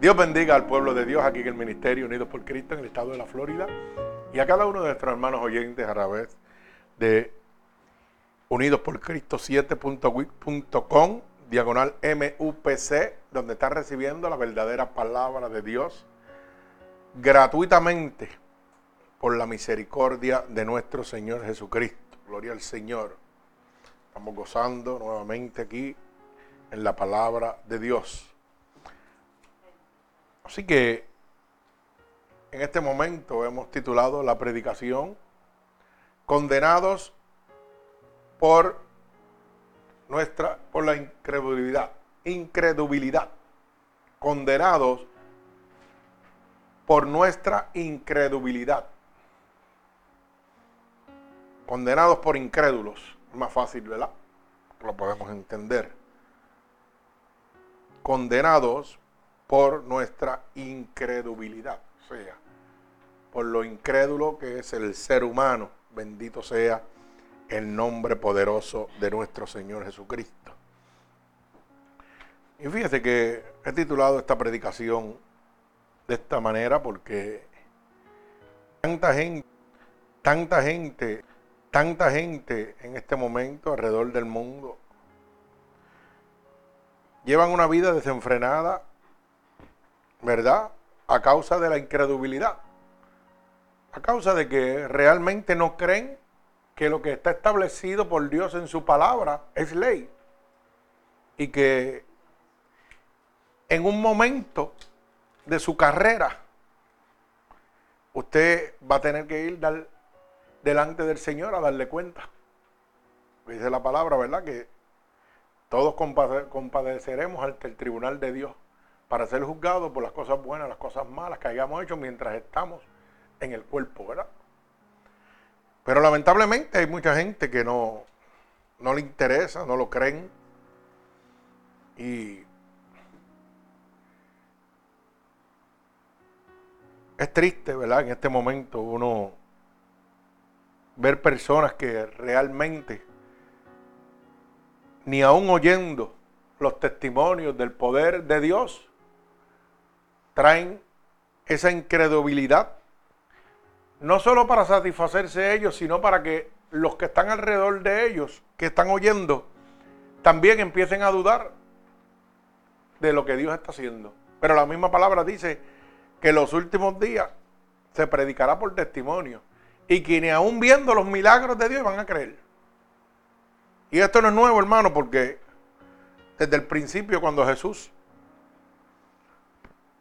Dios bendiga al pueblo de Dios aquí en el Ministerio Unidos por Cristo en el estado de la Florida y a cada uno de nuestros hermanos oyentes a través de Unidos por Cristo 7.com diagonal MUPC, donde está recibiendo la verdadera palabra de Dios gratuitamente por la misericordia de nuestro Señor Jesucristo. Gloria al Señor. Estamos gozando nuevamente aquí en la palabra de Dios. Así que en este momento hemos titulado la predicación Condenados por nuestra por la incredulidad, incredulidad. Condenados por nuestra incredulidad. Condenados por incrédulos. Más fácil, ¿verdad? Lo podemos entender. Condenados por nuestra incredulidad, o sea, por lo incrédulo que es el ser humano. Bendito sea el nombre poderoso de nuestro Señor Jesucristo. Y fíjese que he titulado esta predicación de esta manera porque tanta gente, tanta gente, tanta gente en este momento alrededor del mundo llevan una vida desenfrenada ¿verdad? A causa de la incredulidad. A causa de que realmente no creen que lo que está establecido por Dios en su palabra es ley. Y que en un momento de su carrera, usted va a tener que ir delante del Señor a darle cuenta. Dice la palabra, ¿verdad? Que todos compadeceremos ante el tribunal de Dios para ser juzgados por las cosas buenas, las cosas malas que hayamos hecho mientras estamos en el cuerpo, ¿verdad? Pero lamentablemente hay mucha gente que no, no le interesa, no lo creen. Y es triste, ¿verdad? En este momento uno ver personas que realmente, ni aún oyendo los testimonios del poder de Dios, traen esa incredulidad, no solo para satisfacerse ellos, sino para que los que están alrededor de ellos, que están oyendo, también empiecen a dudar de lo que Dios está haciendo. Pero la misma palabra dice que los últimos días se predicará por testimonio. Y quienes aún viendo los milagros de Dios van a creer. Y esto no es nuevo, hermano, porque desde el principio cuando Jesús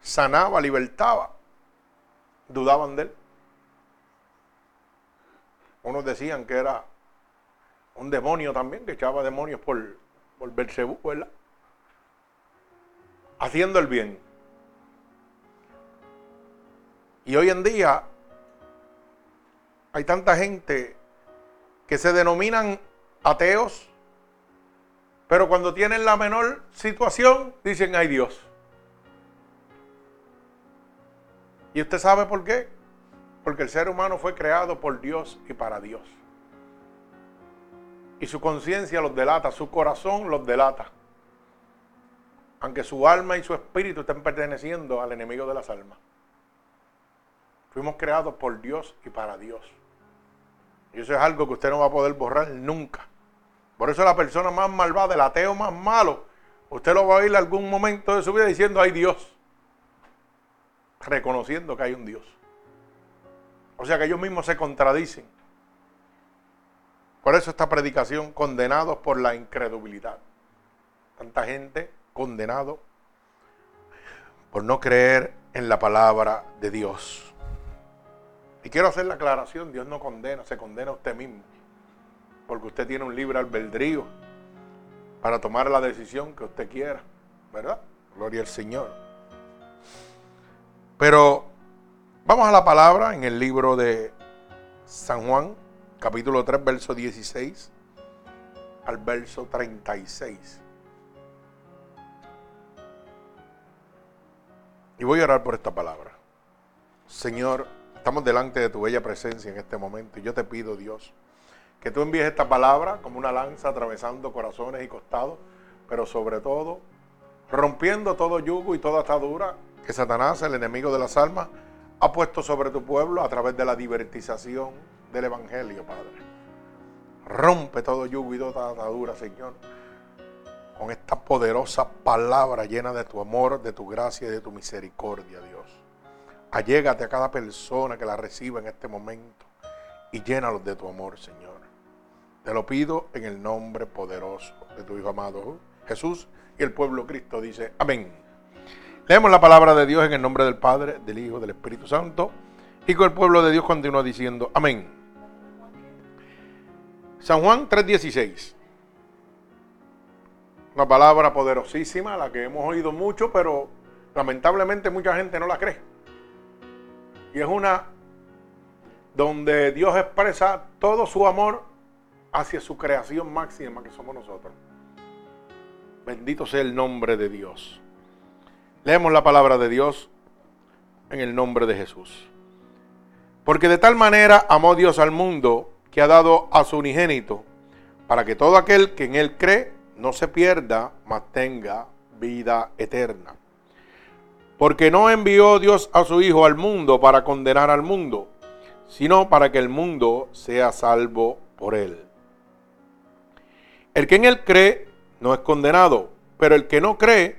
sanaba, libertaba, dudaban de él. Unos decían que era un demonio también, que echaba demonios por, por Belcebú, ¿verdad? Haciendo el bien. Y hoy en día hay tanta gente que se denominan ateos, pero cuando tienen la menor situación dicen, ay Dios. ¿Y usted sabe por qué? Porque el ser humano fue creado por Dios y para Dios. Y su conciencia los delata, su corazón los delata. Aunque su alma y su espíritu estén perteneciendo al enemigo de las almas. Fuimos creados por Dios y para Dios. Y eso es algo que usted no va a poder borrar nunca. Por eso la persona más malvada, el ateo más malo, usted lo va a oír algún momento de su vida diciendo, ay Dios reconociendo que hay un Dios. O sea que ellos mismos se contradicen. Por eso esta predicación, condenados por la incredulidad. Tanta gente condenado por no creer en la palabra de Dios. Y quiero hacer la aclaración, Dios no condena, se condena a usted mismo. Porque usted tiene un libre albedrío para tomar la decisión que usted quiera. ¿Verdad? Gloria al Señor. Pero vamos a la palabra en el libro de San Juan, capítulo 3, verso 16 al verso 36. Y voy a orar por esta palabra. Señor, estamos delante de tu bella presencia en este momento y yo te pido, Dios, que tú envíes esta palabra como una lanza atravesando corazones y costados, pero sobre todo rompiendo todo yugo y toda atadura que Satanás, el enemigo de las almas, ha puesto sobre tu pueblo a través de la divertización del Evangelio, Padre. Rompe todo yugo y toda atadura, Señor, con esta poderosa palabra llena de tu amor, de tu gracia y de tu misericordia, Dios. Allégate a cada persona que la reciba en este momento y llénalos de tu amor, Señor. Te lo pido en el nombre poderoso de tu Hijo amado Jesús y el pueblo Cristo dice, amén. Leemos la palabra de Dios en el nombre del Padre, del Hijo, del Espíritu Santo y con el pueblo de Dios continúa diciendo, amén. San Juan 3:16. Una palabra poderosísima, la que hemos oído mucho, pero lamentablemente mucha gente no la cree. Y es una donde Dios expresa todo su amor hacia su creación máxima que somos nosotros. Bendito sea el nombre de Dios. Leemos la palabra de Dios en el nombre de Jesús. Porque de tal manera amó Dios al mundo que ha dado a su unigénito, para que todo aquel que en él cree no se pierda, mas tenga vida eterna. Porque no envió Dios a su Hijo al mundo para condenar al mundo, sino para que el mundo sea salvo por él. El que en él cree no es condenado, pero el que no cree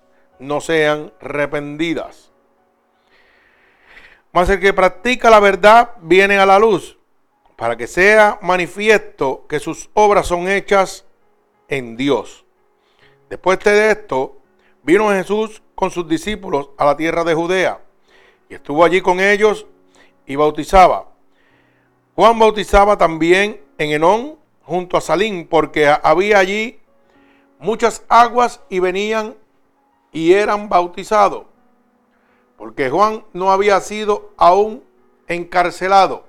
no sean rependidas. Mas el que practica la verdad viene a la luz para que sea manifiesto que sus obras son hechas en Dios. Después de esto, vino Jesús con sus discípulos a la tierra de Judea y estuvo allí con ellos y bautizaba. Juan bautizaba también en Enón junto a Salín, porque había allí muchas aguas y venían y eran bautizados, porque Juan no había sido aún encarcelado.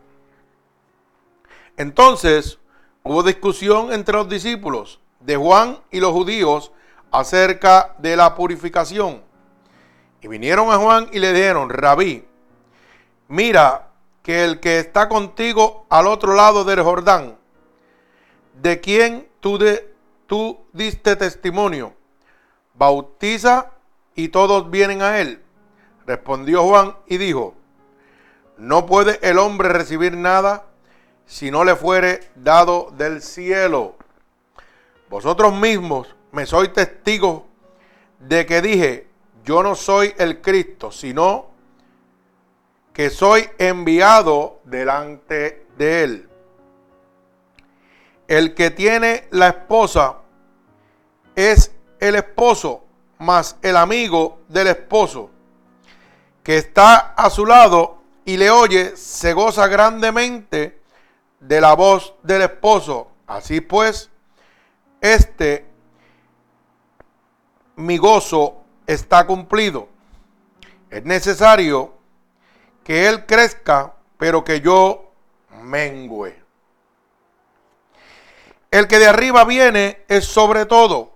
Entonces hubo discusión entre los discípulos de Juan y los judíos acerca de la purificación. Y vinieron a Juan y le dijeron, rabí, mira que el que está contigo al otro lado del Jordán, de quien tú, de, tú diste testimonio, bautiza y todos vienen a él. Respondió Juan y dijo, no puede el hombre recibir nada si no le fuere dado del cielo. Vosotros mismos me sois testigos de que dije, yo no soy el Cristo, sino que soy enviado delante de él. El que tiene la esposa es el esposo más el amigo del esposo que está a su lado y le oye, se goza grandemente de la voz del esposo. Así pues, este mi gozo está cumplido. Es necesario que él crezca, pero que yo mengüe. El que de arriba viene es sobre todo.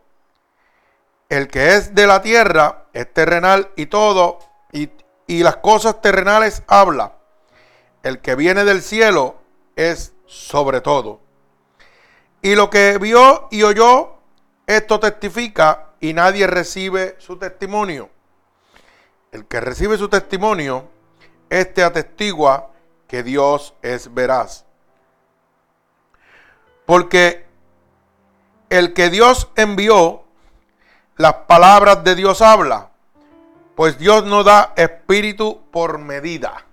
El que es de la tierra es terrenal y todo, y, y las cosas terrenales habla. El que viene del cielo es sobre todo. Y lo que vio y oyó, esto testifica y nadie recibe su testimonio. El que recibe su testimonio, este atestigua que Dios es veraz. Porque el que Dios envió, las palabras de Dios habla, pues Dios no da espíritu por medida.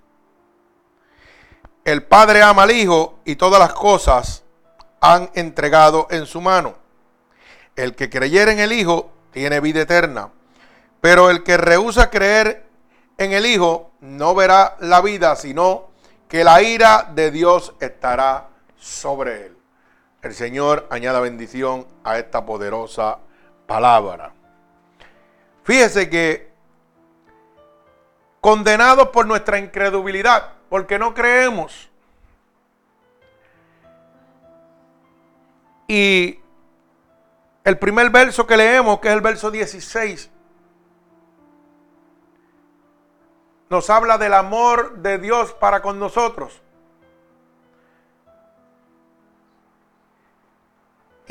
El Padre ama al Hijo y todas las cosas han entregado en su mano. El que creyere en el Hijo tiene vida eterna, pero el que rehúsa creer en el Hijo no verá la vida, sino que la ira de Dios estará sobre él el Señor añada bendición a esta poderosa palabra. Fíjese que condenados por nuestra incredulidad, porque no creemos. Y el primer verso que leemos, que es el verso 16, nos habla del amor de Dios para con nosotros.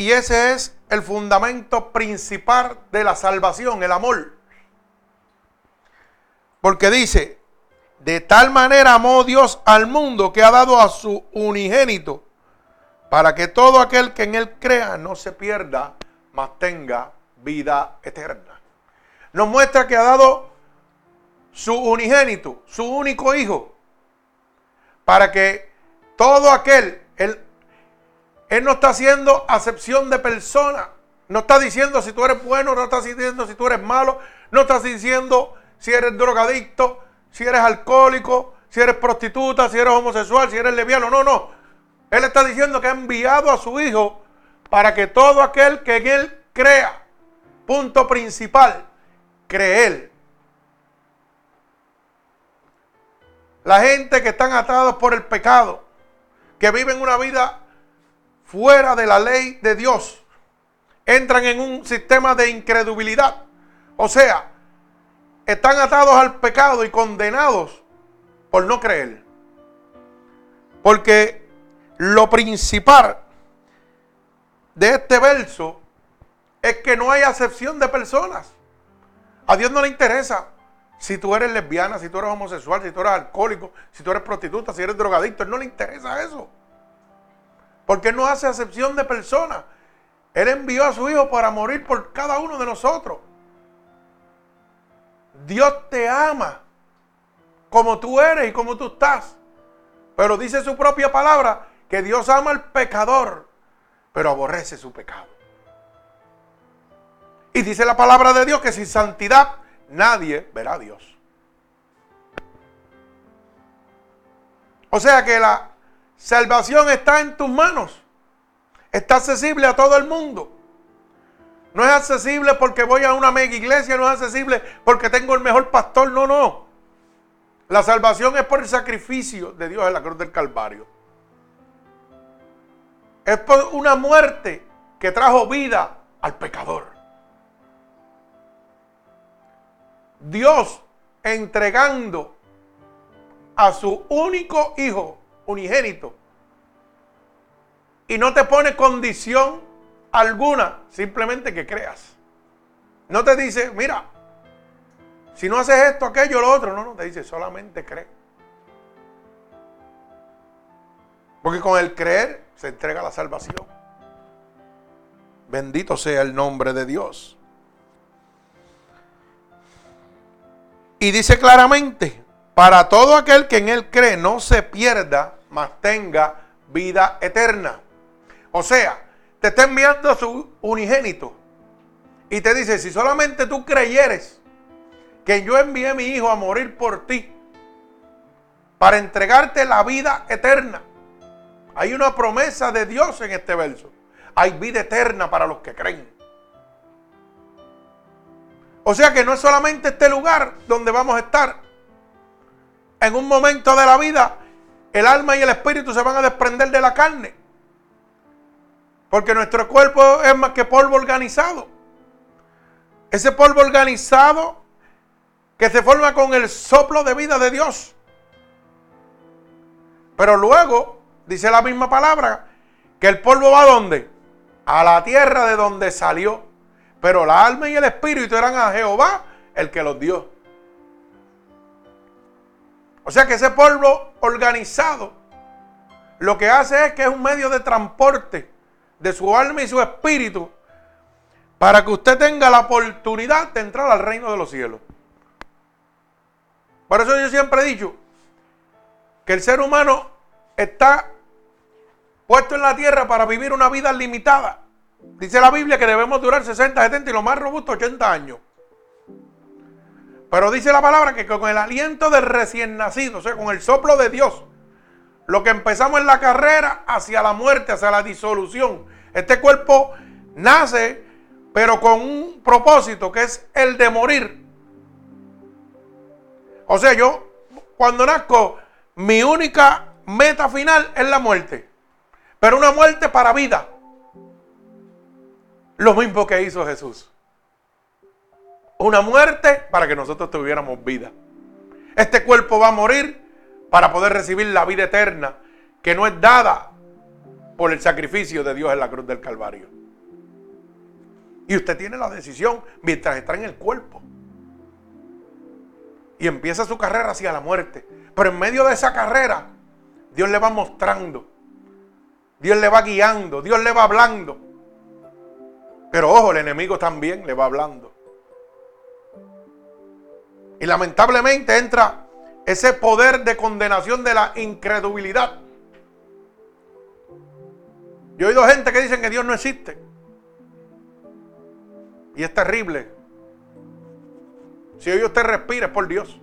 Y ese es el fundamento principal de la salvación, el amor. Porque dice, de tal manera amó Dios al mundo que ha dado a su unigénito, para que todo aquel que en él crea no se pierda, mas tenga vida eterna. Nos muestra que ha dado su unigénito, su único hijo, para que todo aquel, él, él no está haciendo acepción de persona, no está diciendo si tú eres bueno, no está diciendo si tú eres malo, no está diciendo si eres drogadicto, si eres alcohólico, si eres prostituta, si eres homosexual, si eres lesbiano, no, no. Él está diciendo que ha enviado a su hijo para que todo aquel que en él crea, punto principal, creer. La gente que están atados por el pecado, que viven una vida fuera de la ley de Dios, entran en un sistema de incredulidad. O sea, están atados al pecado y condenados por no creer. Porque lo principal de este verso es que no hay acepción de personas. A Dios no le interesa si tú eres lesbiana, si tú eres homosexual, si tú eres alcohólico, si tú eres prostituta, si eres drogadicto, no le interesa eso. Porque no hace acepción de personas. Él envió a su hijo para morir por cada uno de nosotros. Dios te ama como tú eres y como tú estás. Pero dice su propia palabra que Dios ama al pecador, pero aborrece su pecado. Y dice la palabra de Dios que sin santidad nadie verá a Dios. O sea que la salvación está en tus manos. Está accesible a todo el mundo. No es accesible porque voy a una mega iglesia, no es accesible porque tengo el mejor pastor, no, no. La salvación es por el sacrificio de Dios en la cruz del Calvario. Es por una muerte que trajo vida al pecador. Dios entregando a su único hijo unigénito y no te pone condición alguna, simplemente que creas. No te dice, mira, si no haces esto, aquello, lo otro, no, no, te dice, solamente cree. Porque con el creer se entrega la salvación. Bendito sea el nombre de Dios. Y dice claramente, para todo aquel que en él cree no se pierda, mas tenga vida eterna. O sea, te está enviando a su unigénito. Y te dice, si solamente tú creyeres que yo envié a mi hijo a morir por ti, para entregarte la vida eterna. Hay una promesa de Dios en este verso. Hay vida eterna para los que creen. O sea que no es solamente este lugar donde vamos a estar. En un momento de la vida, el alma y el espíritu se van a desprender de la carne. Porque nuestro cuerpo es más que polvo organizado. Ese polvo organizado que se forma con el soplo de vida de Dios. Pero luego, dice la misma palabra, que el polvo va a dónde? A la tierra de donde salió. Pero la alma y el espíritu eran a Jehová el que los dio. O sea que ese polvo organizado lo que hace es que es un medio de transporte de su alma y su espíritu para que usted tenga la oportunidad de entrar al reino de los cielos. Por eso yo siempre he dicho que el ser humano está puesto en la tierra para vivir una vida limitada. Dice la Biblia que debemos durar 60, 70 y lo más robusto 80 años. Pero dice la palabra que con el aliento del recién nacido, o sea, con el soplo de Dios, lo que empezamos en la carrera hacia la muerte, hacia la disolución. Este cuerpo nace, pero con un propósito que es el de morir. O sea, yo cuando nazco, mi única meta final es la muerte. Pero una muerte para vida. Lo mismo que hizo Jesús. Una muerte para que nosotros tuviéramos vida. Este cuerpo va a morir para poder recibir la vida eterna que no es dada por el sacrificio de Dios en la cruz del Calvario. Y usted tiene la decisión mientras está en el cuerpo. Y empieza su carrera hacia la muerte. Pero en medio de esa carrera, Dios le va mostrando. Dios le va guiando. Dios le va hablando. Pero ojo, el enemigo también le va hablando. Y lamentablemente entra ese poder de condenación de la incredulidad. Yo he oído gente que dicen que Dios no existe. Y es terrible. Si hoy usted respira es por Dios.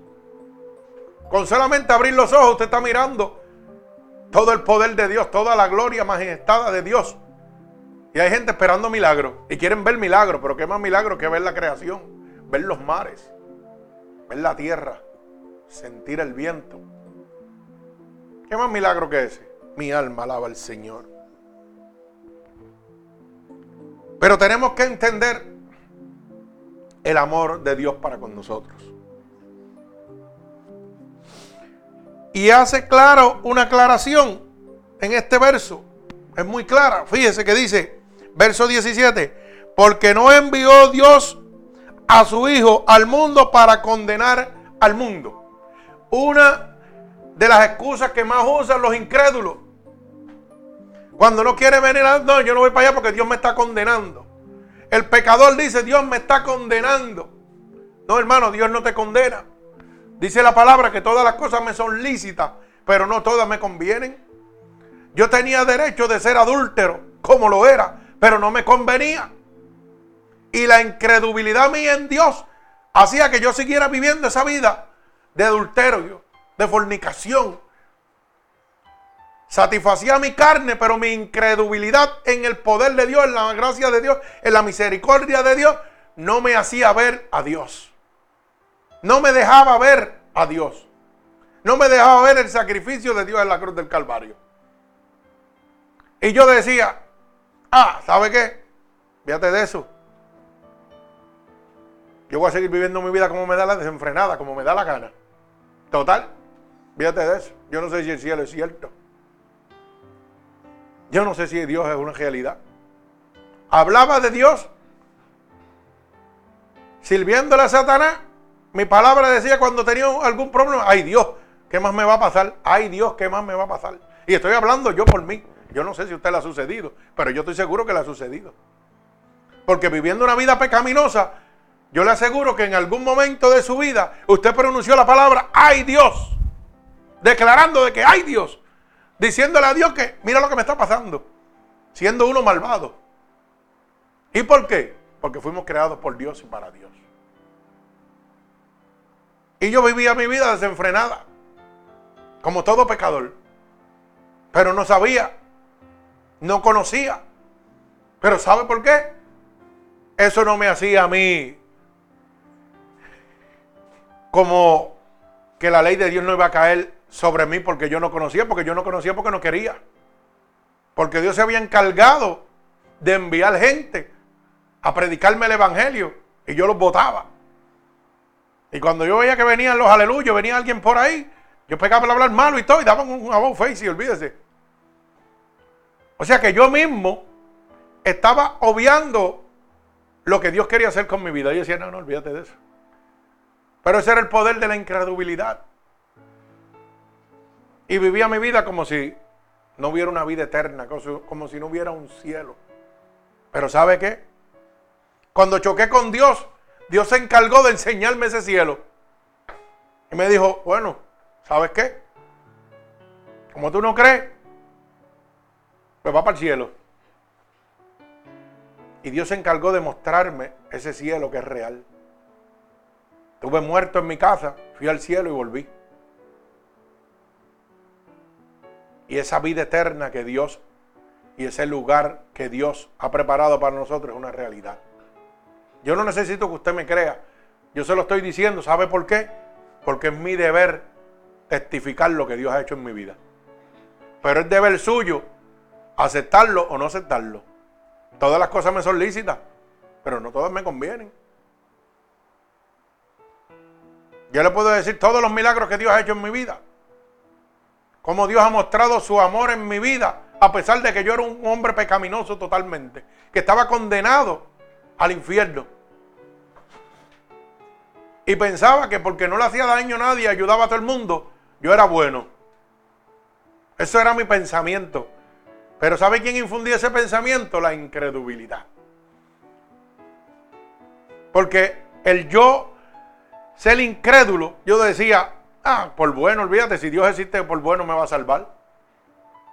Con solamente abrir los ojos usted está mirando todo el poder de Dios, toda la gloria majestad de Dios. Y hay gente esperando milagros y quieren ver milagros, pero qué más milagro que ver la creación, ver los mares, ver la tierra, sentir el viento. ¿Qué más milagro que ese? Mi alma alaba al Señor. Pero tenemos que entender el amor de Dios para con nosotros. Y hace claro una aclaración en este verso. Es muy clara. Fíjese que dice, verso 17, porque no envió Dios a su Hijo al mundo para condenar al mundo. Una de las excusas que más usan los incrédulos. Cuando no quiere venir, no, yo no voy para allá porque Dios me está condenando. El pecador dice, Dios me está condenando. No, hermano, Dios no te condena. Dice la palabra que todas las cosas me son lícitas, pero no todas me convienen. Yo tenía derecho de ser adúltero, como lo era, pero no me convenía. Y la incredulidad mía en Dios hacía que yo siguiera viviendo esa vida de adulterio, de fornicación. Satisfacía mi carne, pero mi incredulidad en el poder de Dios, en la gracia de Dios, en la misericordia de Dios, no me hacía ver a Dios. No me dejaba ver a Dios. No me dejaba ver el sacrificio de Dios en la cruz del Calvario. Y yo decía, ah, ¿sabe qué? Fíjate de eso. Yo voy a seguir viviendo mi vida como me da la desenfrenada, como me da la gana. Total, fíjate de eso. Yo no sé si el cielo es cierto. Yo no sé si Dios es una realidad. Hablaba de Dios sirviéndole a Satanás mi palabra decía cuando tenía algún problema, ay Dios, ¿qué más me va a pasar? Ay Dios, ¿qué más me va a pasar? Y estoy hablando yo por mí. Yo no sé si a usted le ha sucedido, pero yo estoy seguro que le ha sucedido. Porque viviendo una vida pecaminosa, yo le aseguro que en algún momento de su vida usted pronunció la palabra, ay Dios, declarando de que ay Dios, diciéndole a Dios que mira lo que me está pasando, siendo uno malvado. ¿Y por qué? Porque fuimos creados por Dios y para Dios. Y yo vivía mi vida desenfrenada, como todo pecador. Pero no sabía, no conocía. Pero ¿sabe por qué? Eso no me hacía a mí como que la ley de Dios no iba a caer sobre mí porque yo no conocía, porque yo no conocía porque no quería. Porque Dios se había encargado de enviar gente a predicarme el Evangelio y yo los votaba. Y cuando yo veía que venían los aleluyos, venía alguien por ahí, yo pegaba para hablar malo y todo, y daban un about face y olvídese. O sea que yo mismo estaba obviando lo que Dios quería hacer con mi vida. Y decía, no, no, olvídate de eso. Pero ese era el poder de la incredulidad. Y vivía mi vida como si no hubiera una vida eterna, como si no hubiera un cielo. Pero ¿sabe qué? Cuando choqué con Dios, Dios se encargó de enseñarme ese cielo. Y me dijo, bueno, ¿sabes qué? Como tú no crees, pues va para el cielo. Y Dios se encargó de mostrarme ese cielo que es real. Estuve muerto en mi casa, fui al cielo y volví. Y esa vida eterna que Dios y ese lugar que Dios ha preparado para nosotros es una realidad. Yo no necesito que usted me crea. Yo se lo estoy diciendo. ¿Sabe por qué? porque es mi deber testificar lo que Dios ha hecho en mi vida. Pero es deber suyo aceptarlo o no aceptarlo. Todas las cosas me son lícitas, pero no todas me convienen. Yo le puedo decir todos los milagros que Dios ha hecho en mi vida. Cómo Dios ha mostrado su amor en mi vida, a pesar de que yo era un hombre pecaminoso totalmente, que estaba condenado al infierno. Y pensaba que porque no le hacía daño a nadie, ayudaba a todo el mundo, yo era bueno. Eso era mi pensamiento. Pero ¿sabe quién infundía ese pensamiento? La incredulidad. Porque el yo ser incrédulo, yo decía, ah, por bueno, olvídate, si Dios existe, por bueno me va a salvar.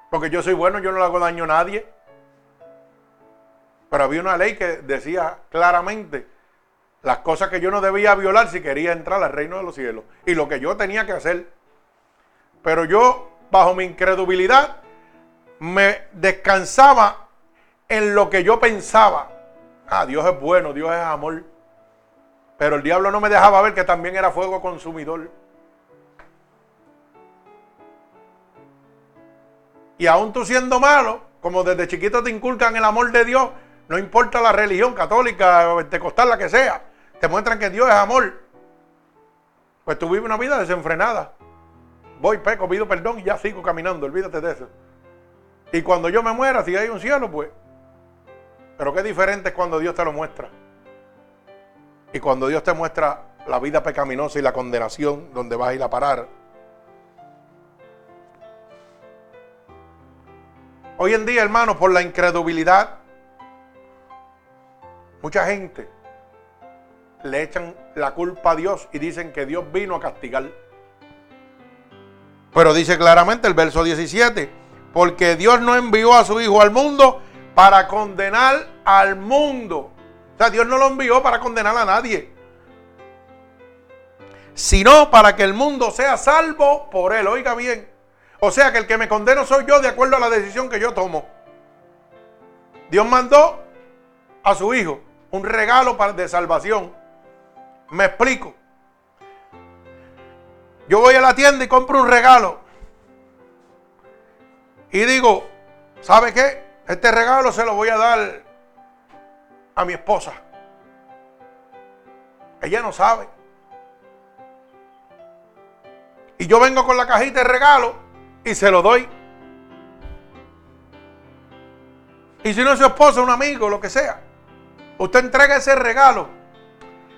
Porque yo soy bueno, yo no le hago daño a nadie. Pero había una ley que decía claramente las cosas que yo no debía violar si quería entrar al reino de los cielos. Y lo que yo tenía que hacer. Pero yo, bajo mi incredulidad, me descansaba en lo que yo pensaba. Ah, Dios es bueno, Dios es amor. Pero el diablo no me dejaba ver que también era fuego consumidor. Y aún tú siendo malo, como desde chiquito te inculcan el amor de Dios, no importa la religión católica, pentecostal, la que sea, te muestran que Dios es amor. Pues tú vives una vida desenfrenada. Voy, peco, pido perdón y ya sigo caminando, olvídate de eso. Y cuando yo me muera, si hay un cielo, pues. Pero qué diferente es cuando Dios te lo muestra. Y cuando Dios te muestra la vida pecaminosa y la condenación donde vas a ir a parar. Hoy en día, hermanos, por la incredulidad, mucha gente le echan la culpa a Dios y dicen que Dios vino a castigar. Pero dice claramente el verso 17, porque Dios no envió a su Hijo al mundo para condenar al mundo. O sea, Dios no lo envió para condenar a nadie, sino para que el mundo sea salvo por él. Oiga bien. O sea que el que me condeno soy yo de acuerdo a la decisión que yo tomo. Dios mandó a su hijo un regalo de salvación. Me explico. Yo voy a la tienda y compro un regalo. Y digo, ¿sabe qué? Este regalo se lo voy a dar a mi esposa. Ella no sabe. Y yo vengo con la cajita de regalo y se lo doy. Y si no es su esposa, un amigo, lo que sea, usted entrega ese regalo.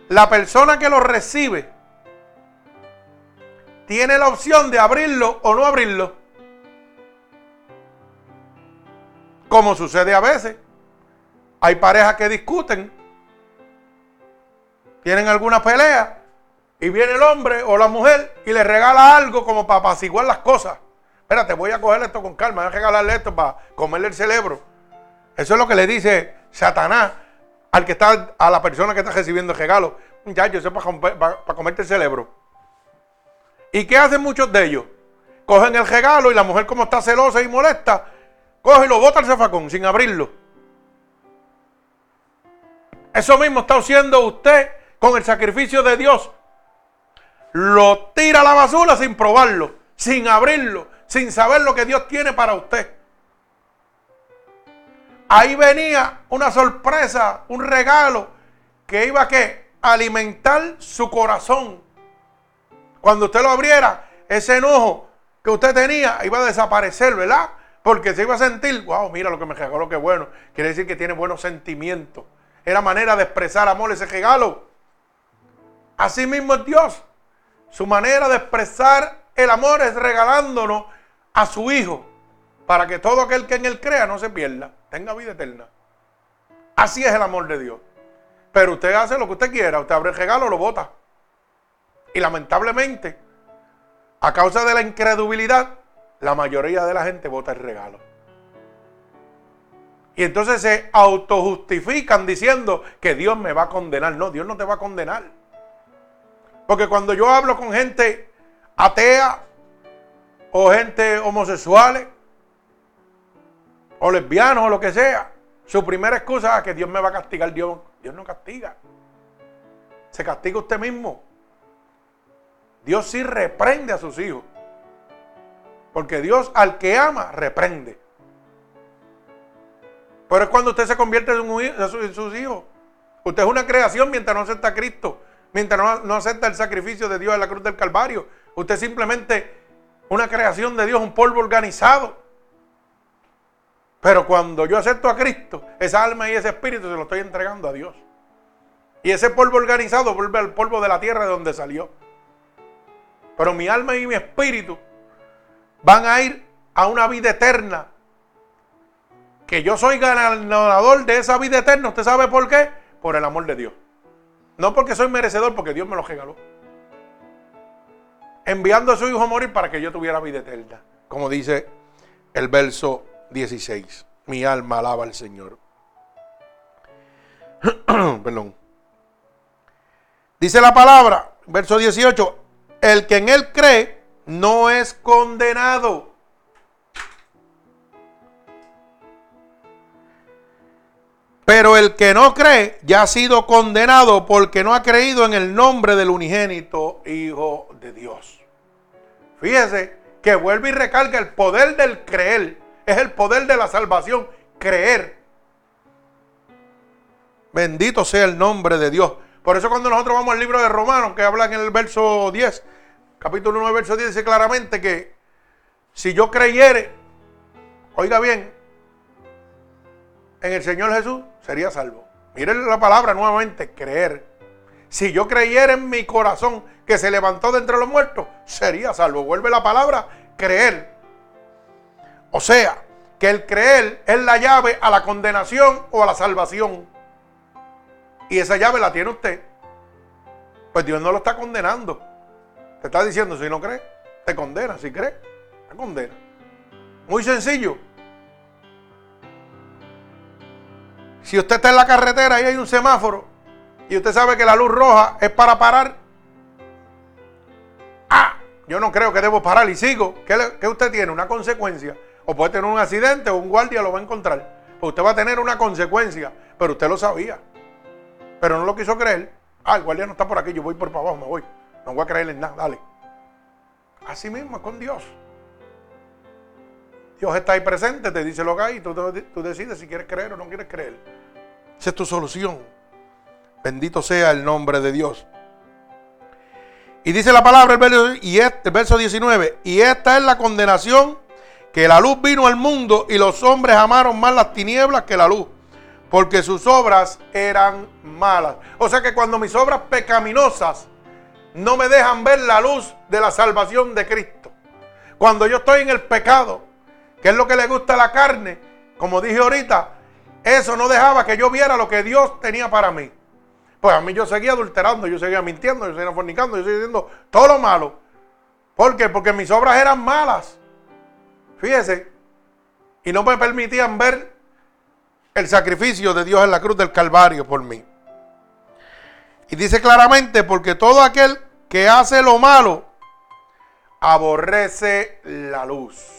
La persona que lo recibe tiene la opción de abrirlo o no abrirlo. Como sucede a veces. Hay parejas que discuten, tienen alguna pelea y viene el hombre o la mujer y le regala algo como para apaciguar las cosas. Espérate, voy a coger esto con calma, voy a regalarle esto para comerle el cerebro. Eso es lo que le dice Satanás al que está, a la persona que está recibiendo el regalo. Muchacho, eso es para, para comerte el cerebro. ¿Y qué hacen muchos de ellos? Cogen el regalo y la mujer como está celosa y molesta, coge y lo bota al zafacón sin abrirlo. Eso mismo está haciendo usted con el sacrificio de Dios. Lo tira a la basura sin probarlo, sin abrirlo, sin saber lo que Dios tiene para usted. Ahí venía una sorpresa, un regalo que iba a alimentar su corazón. Cuando usted lo abriera, ese enojo que usted tenía iba a desaparecer, ¿verdad? Porque se iba a sentir, wow, mira lo que me regaló, qué bueno. Quiere decir que tiene buenos sentimientos. Era manera de expresar amor ese regalo. Así mismo es Dios. Su manera de expresar el amor es regalándonos a su Hijo para que todo aquel que en Él crea no se pierda, tenga vida eterna. Así es el amor de Dios. Pero usted hace lo que usted quiera, usted abre el regalo, lo bota. Y lamentablemente, a causa de la incredulidad, la mayoría de la gente vota el regalo. Y entonces se autojustifican diciendo que Dios me va a condenar. No, Dios no te va a condenar. Porque cuando yo hablo con gente atea, o gente homosexuales o lesbianos o lo que sea. Su primera excusa es que Dios me va a castigar. Dios, Dios no castiga. Se castiga usted mismo. Dios sí reprende a sus hijos. Porque Dios al que ama, reprende. Pero es cuando usted se convierte en, sus hijos. Usted es una creación mientras no acepta a Cristo. Mientras no, no acepta el sacrificio de Dios en la cruz del Calvario. Usted es simplemente una creación de Dios, un polvo organizado. Pero cuando yo acepto a Cristo, esa alma y ese espíritu se lo estoy entregando a Dios. Y ese polvo organizado vuelve al polvo de la tierra de donde salió. Pero mi alma y mi espíritu van a ir a una vida eterna. Que yo soy ganador de esa vida eterna. ¿Usted sabe por qué? Por el amor de Dios. No porque soy merecedor, porque Dios me lo regaló. Enviando a su hijo a morir para que yo tuviera vida eterna. Como dice el verso 16. Mi alma alaba al Señor. Perdón. Dice la palabra, verso 18, el que en él cree no es condenado. Pero el que no cree ya ha sido condenado porque no ha creído en el nombre del unigénito Hijo de Dios. Fíjese que vuelve y recalca el poder del creer. Es el poder de la salvación, creer. Bendito sea el nombre de Dios. Por eso cuando nosotros vamos al libro de Romanos, que habla en el verso 10, capítulo 9, verso 10, dice claramente que si yo creyere, oiga bien, en el Señor Jesús, sería salvo. Miren la palabra nuevamente, creer. Si yo creyera en mi corazón que se levantó de entre los muertos, sería salvo. Vuelve la palabra, creer. O sea, que el creer es la llave a la condenación o a la salvación. Y esa llave la tiene usted. Pues Dios no lo está condenando. Te está diciendo, si no cree, te condena. Si cree, te condena. Muy sencillo. Si usted está en la carretera y hay un semáforo y usted sabe que la luz roja es para parar, ah, yo no creo que debo parar y sigo. ¿Qué, usted tiene? Una consecuencia. O puede tener un accidente o un guardia lo va a encontrar. Pues usted va a tener una consecuencia, pero usted lo sabía. Pero no lo quiso creer. Ah, el guardia no está por aquí, yo voy por para abajo, me voy. No voy a creerle en nada, dale. Así mismo es con Dios. Dios está ahí presente, te dice lo que hay tú, tú decides si quieres creer o no quieres creer. Esa es tu solución. Bendito sea el nombre de Dios. Y dice la palabra, el verso, y este, el verso 19, y esta es la condenación, que la luz vino al mundo y los hombres amaron más las tinieblas que la luz, porque sus obras eran malas. O sea que cuando mis obras pecaminosas no me dejan ver la luz de la salvación de Cristo, cuando yo estoy en el pecado, que es lo que le gusta a la carne, como dije ahorita, eso no dejaba que yo viera lo que Dios tenía para mí. Pues a mí yo seguía adulterando, yo seguía mintiendo, yo seguía fornicando, yo seguía diciendo todo lo malo. ¿Por qué? Porque mis obras eran malas. Fíjese. Y no me permitían ver el sacrificio de Dios en la cruz del Calvario por mí. Y dice claramente, porque todo aquel que hace lo malo, aborrece la luz.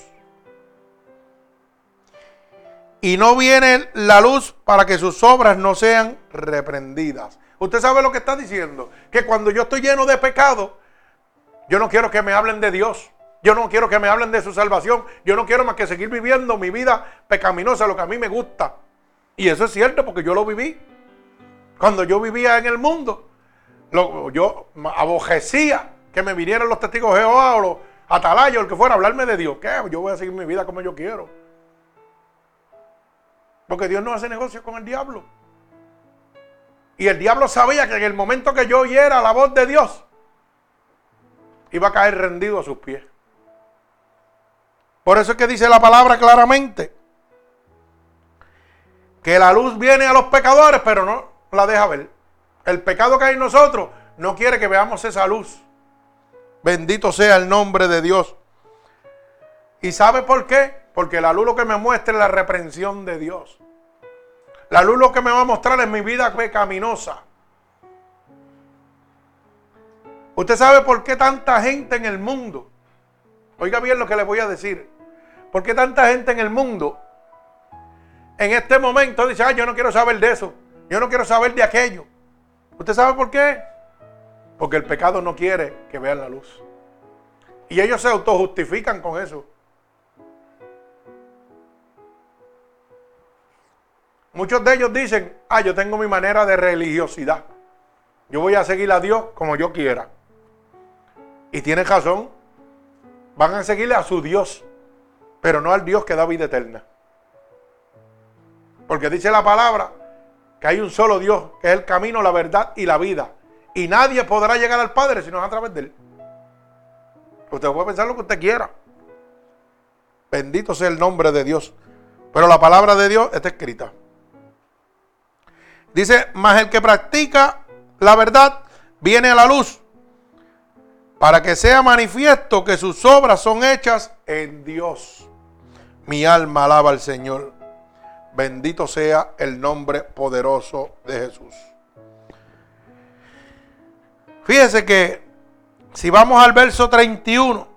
Y no viene la luz para que sus obras no sean reprendidas. Usted sabe lo que está diciendo. Que cuando yo estoy lleno de pecado, yo no quiero que me hablen de Dios. Yo no quiero que me hablen de su salvación. Yo no quiero más que seguir viviendo mi vida pecaminosa, lo que a mí me gusta. Y eso es cierto porque yo lo viví. Cuando yo vivía en el mundo, yo abojecía que me vinieran los testigos de Jehová o los atalayos, el que fuera, a hablarme de Dios. ¿Qué? Yo voy a seguir mi vida como yo quiero. Porque Dios no hace negocio con el diablo. Y el diablo sabía que en el momento que yo oyera la voz de Dios, iba a caer rendido a sus pies. Por eso es que dice la palabra claramente que la luz viene a los pecadores, pero no la deja ver. El pecado que hay en nosotros no quiere que veamos esa luz. Bendito sea el nombre de Dios. ¿Y sabe por qué? Porque la luz lo que me muestra es la reprensión de Dios. La luz lo que me va a mostrar es mi vida pecaminosa. Usted sabe por qué tanta gente en el mundo, oiga bien lo que le voy a decir, por qué tanta gente en el mundo en este momento dice, ay, yo no quiero saber de eso, yo no quiero saber de aquello. ¿Usted sabe por qué? Porque el pecado no quiere que vean la luz. Y ellos se autojustifican con eso. Muchos de ellos dicen, ah, yo tengo mi manera de religiosidad. Yo voy a seguir a Dios como yo quiera. Y tienen razón. Van a seguirle a su Dios, pero no al Dios que da vida eterna. Porque dice la palabra que hay un solo Dios, que es el camino, la verdad y la vida. Y nadie podrá llegar al Padre si no es a través de Él. Usted puede pensar lo que usted quiera. Bendito sea el nombre de Dios. Pero la palabra de Dios está escrita. Dice, más el que practica la verdad viene a la luz para que sea manifiesto que sus obras son hechas en Dios. Mi alma alaba al Señor. Bendito sea el nombre poderoso de Jesús. Fíjese que si vamos al verso 31,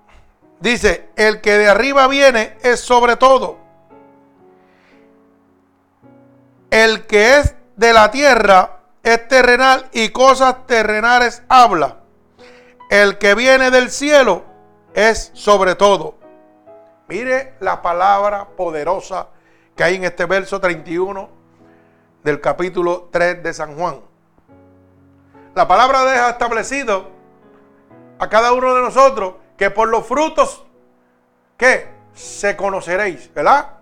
dice, el que de arriba viene es sobre todo. El que es de la tierra es terrenal y cosas terrenales habla. El que viene del cielo es sobre todo. Mire la palabra poderosa que hay en este verso 31 del capítulo 3 de San Juan. La palabra deja establecido a cada uno de nosotros que por los frutos que se conoceréis, ¿verdad?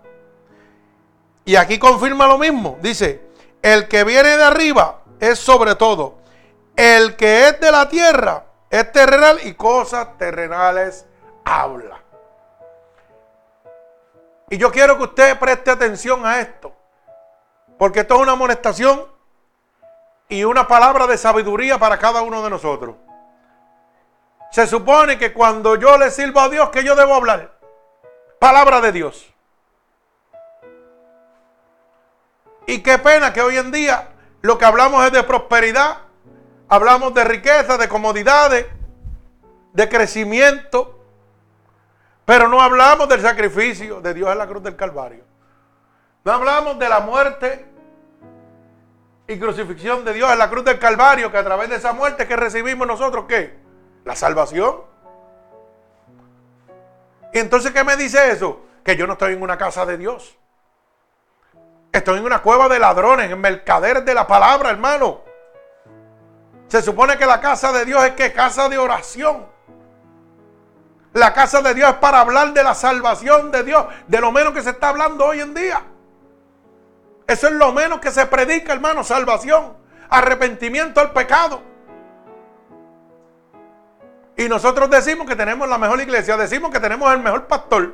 Y aquí confirma lo mismo. Dice, el que viene de arriba es sobre todo. El que es de la tierra es terrenal y cosas terrenales habla. Y yo quiero que usted preste atención a esto. Porque esto es una amonestación y una palabra de sabiduría para cada uno de nosotros. Se supone que cuando yo le sirvo a Dios, que yo debo hablar. Palabra de Dios. Y qué pena que hoy en día lo que hablamos es de prosperidad, hablamos de riqueza, de comodidades, de crecimiento, pero no hablamos del sacrificio de Dios en la cruz del Calvario. No hablamos de la muerte y crucifixión de Dios en la cruz del Calvario, que a través de esa muerte que recibimos nosotros, ¿qué? La salvación. Y entonces, ¿qué me dice eso? Que yo no estoy en una casa de Dios. Estoy en una cueva de ladrones, en mercaderes de la palabra, hermano. Se supone que la casa de Dios es que casa de oración. La casa de Dios es para hablar de la salvación de Dios, de lo menos que se está hablando hoy en día. Eso es lo menos que se predica, hermano, salvación, arrepentimiento al pecado. Y nosotros decimos que tenemos la mejor iglesia, decimos que tenemos el mejor pastor.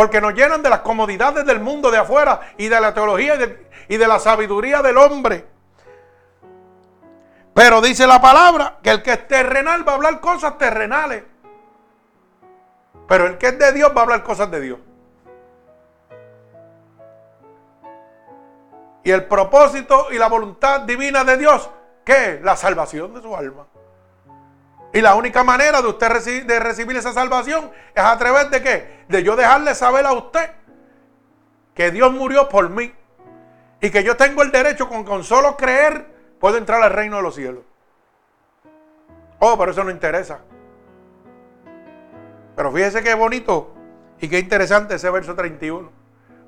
Porque nos llenan de las comodidades del mundo de afuera y de la teología y de, la sabiduría del hombre. Pero dice la palabra que el que es terrenal va a hablar cosas terrenales. Pero el que es de Dios va a hablar cosas de Dios. Y el propósito y la voluntad divina de Dios, ¿qué? La salvación de su alma. Y la única manera de usted recibir esa salvación es a través de qué? De yo dejarle saber a usted que Dios murió por mí. Y que yo tengo el derecho con, con solo creer, puedo entrar al reino de los cielos. Oh, pero eso no interesa. Pero fíjese qué bonito y qué interesante ese verso 31.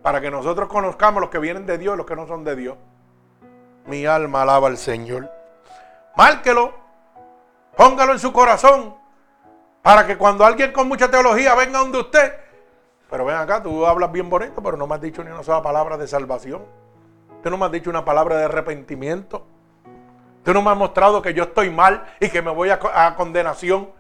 Para que nosotros conozcamos los que vienen de Dios y los que no son de Dios. Mi alma alaba al Señor. Márquelo Póngalo en su corazón. Para que cuando alguien con mucha teología venga donde usted. Pero ven acá, tú hablas bien bonito, pero no me has dicho ni una sola palabra de salvación. Tú no me has dicho una palabra de arrepentimiento. Tú no me has mostrado que yo estoy mal y que me voy a, condenación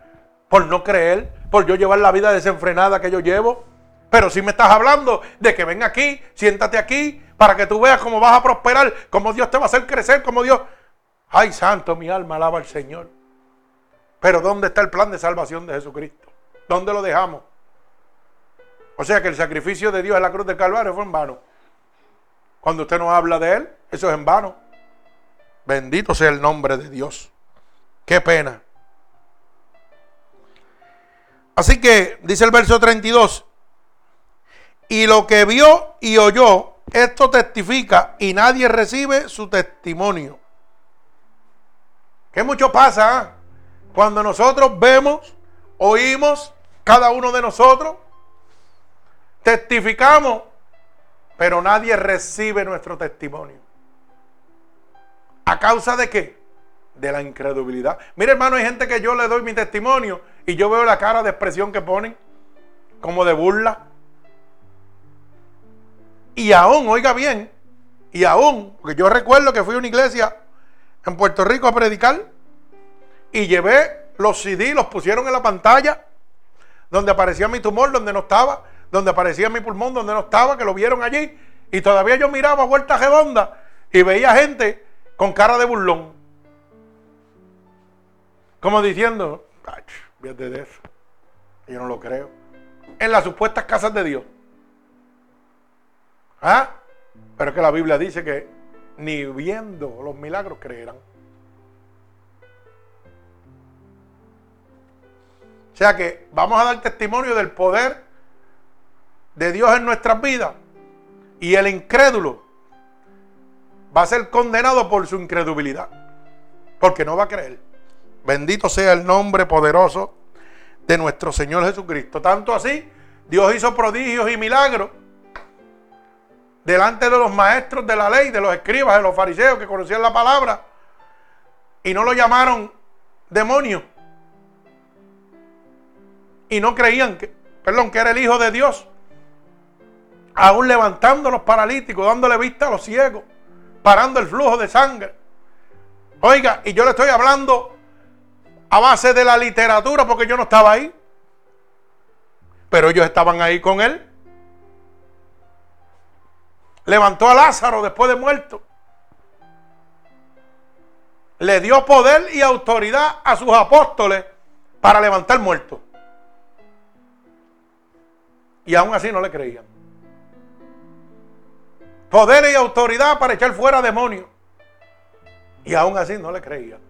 por no creer, por yo llevar la vida desenfrenada que yo llevo. Pero si me estás hablando de que ven aquí, siéntate aquí, para que tú veas cómo vas a prosperar, cómo Dios te va a hacer crecer, cómo Dios... Ay, santo, mi alma alaba al Señor. Pero ¿dónde está el plan de salvación de Jesucristo? ¿Dónde lo dejamos? O sea que el sacrificio de Dios en la cruz del Calvario fue en vano. Cuando usted no habla de Él, eso es en vano. Bendito sea el nombre de Dios. Qué pena. Así que dice el verso 32, y lo que vio y oyó, esto testifica y nadie recibe su testimonio. Que mucho pasa. ¿ah? Cuando nosotros vemos, oímos, cada uno de nosotros, testificamos, pero nadie recibe nuestro testimonio. ¿A causa de qué? De la incredulidad. Mire, hermano, hay gente que yo le doy mi testimonio y yo veo la cara de expresión que ponen, como de burla. Y aún, oiga bien, y aún, porque yo recuerdo que fui a una iglesia en Puerto Rico a predicar y llevé los CD, los pusieron en la pantalla, donde aparecía mi tumor, donde no estaba, donde aparecía mi pulmón, donde no estaba, que lo vieron allí. Y todavía yo miraba vueltas redondas y veía gente con cara de burlón. Como diciendo, fíjate de eso. Yo no lo creo. En las supuestas casas de Dios. ¿Ah? Pero es que la Biblia dice que ni viendo los milagros creerán. Sea que vamos a dar testimonio del poder de Dios en nuestras vidas. Y el incrédulo va a ser condenado por su incredulidad. Porque no va a creer. Bendito sea el nombre poderoso de nuestro Señor Jesucristo. Tanto así, Dios hizo prodigios y milagros delante de los maestros de la ley, de los escribas, de los fariseos que conocían la palabra. Y no lo llamaron demonio. Y no creían que, perdón, que era el Hijo de Dios. Aún levantando a los paralíticos, dándole vista a los ciegos, parando el flujo de sangre. Oiga, y yo le estoy hablando a base de la literatura porque yo no estaba ahí. Pero ellos estaban ahí con él. Levantó a Lázaro después de muerto. Le dio poder y autoridad a sus apóstoles para levantar muertos. Y aún así no le creían. Poder y autoridad para echar fuera demonios. Y aún así no le creían.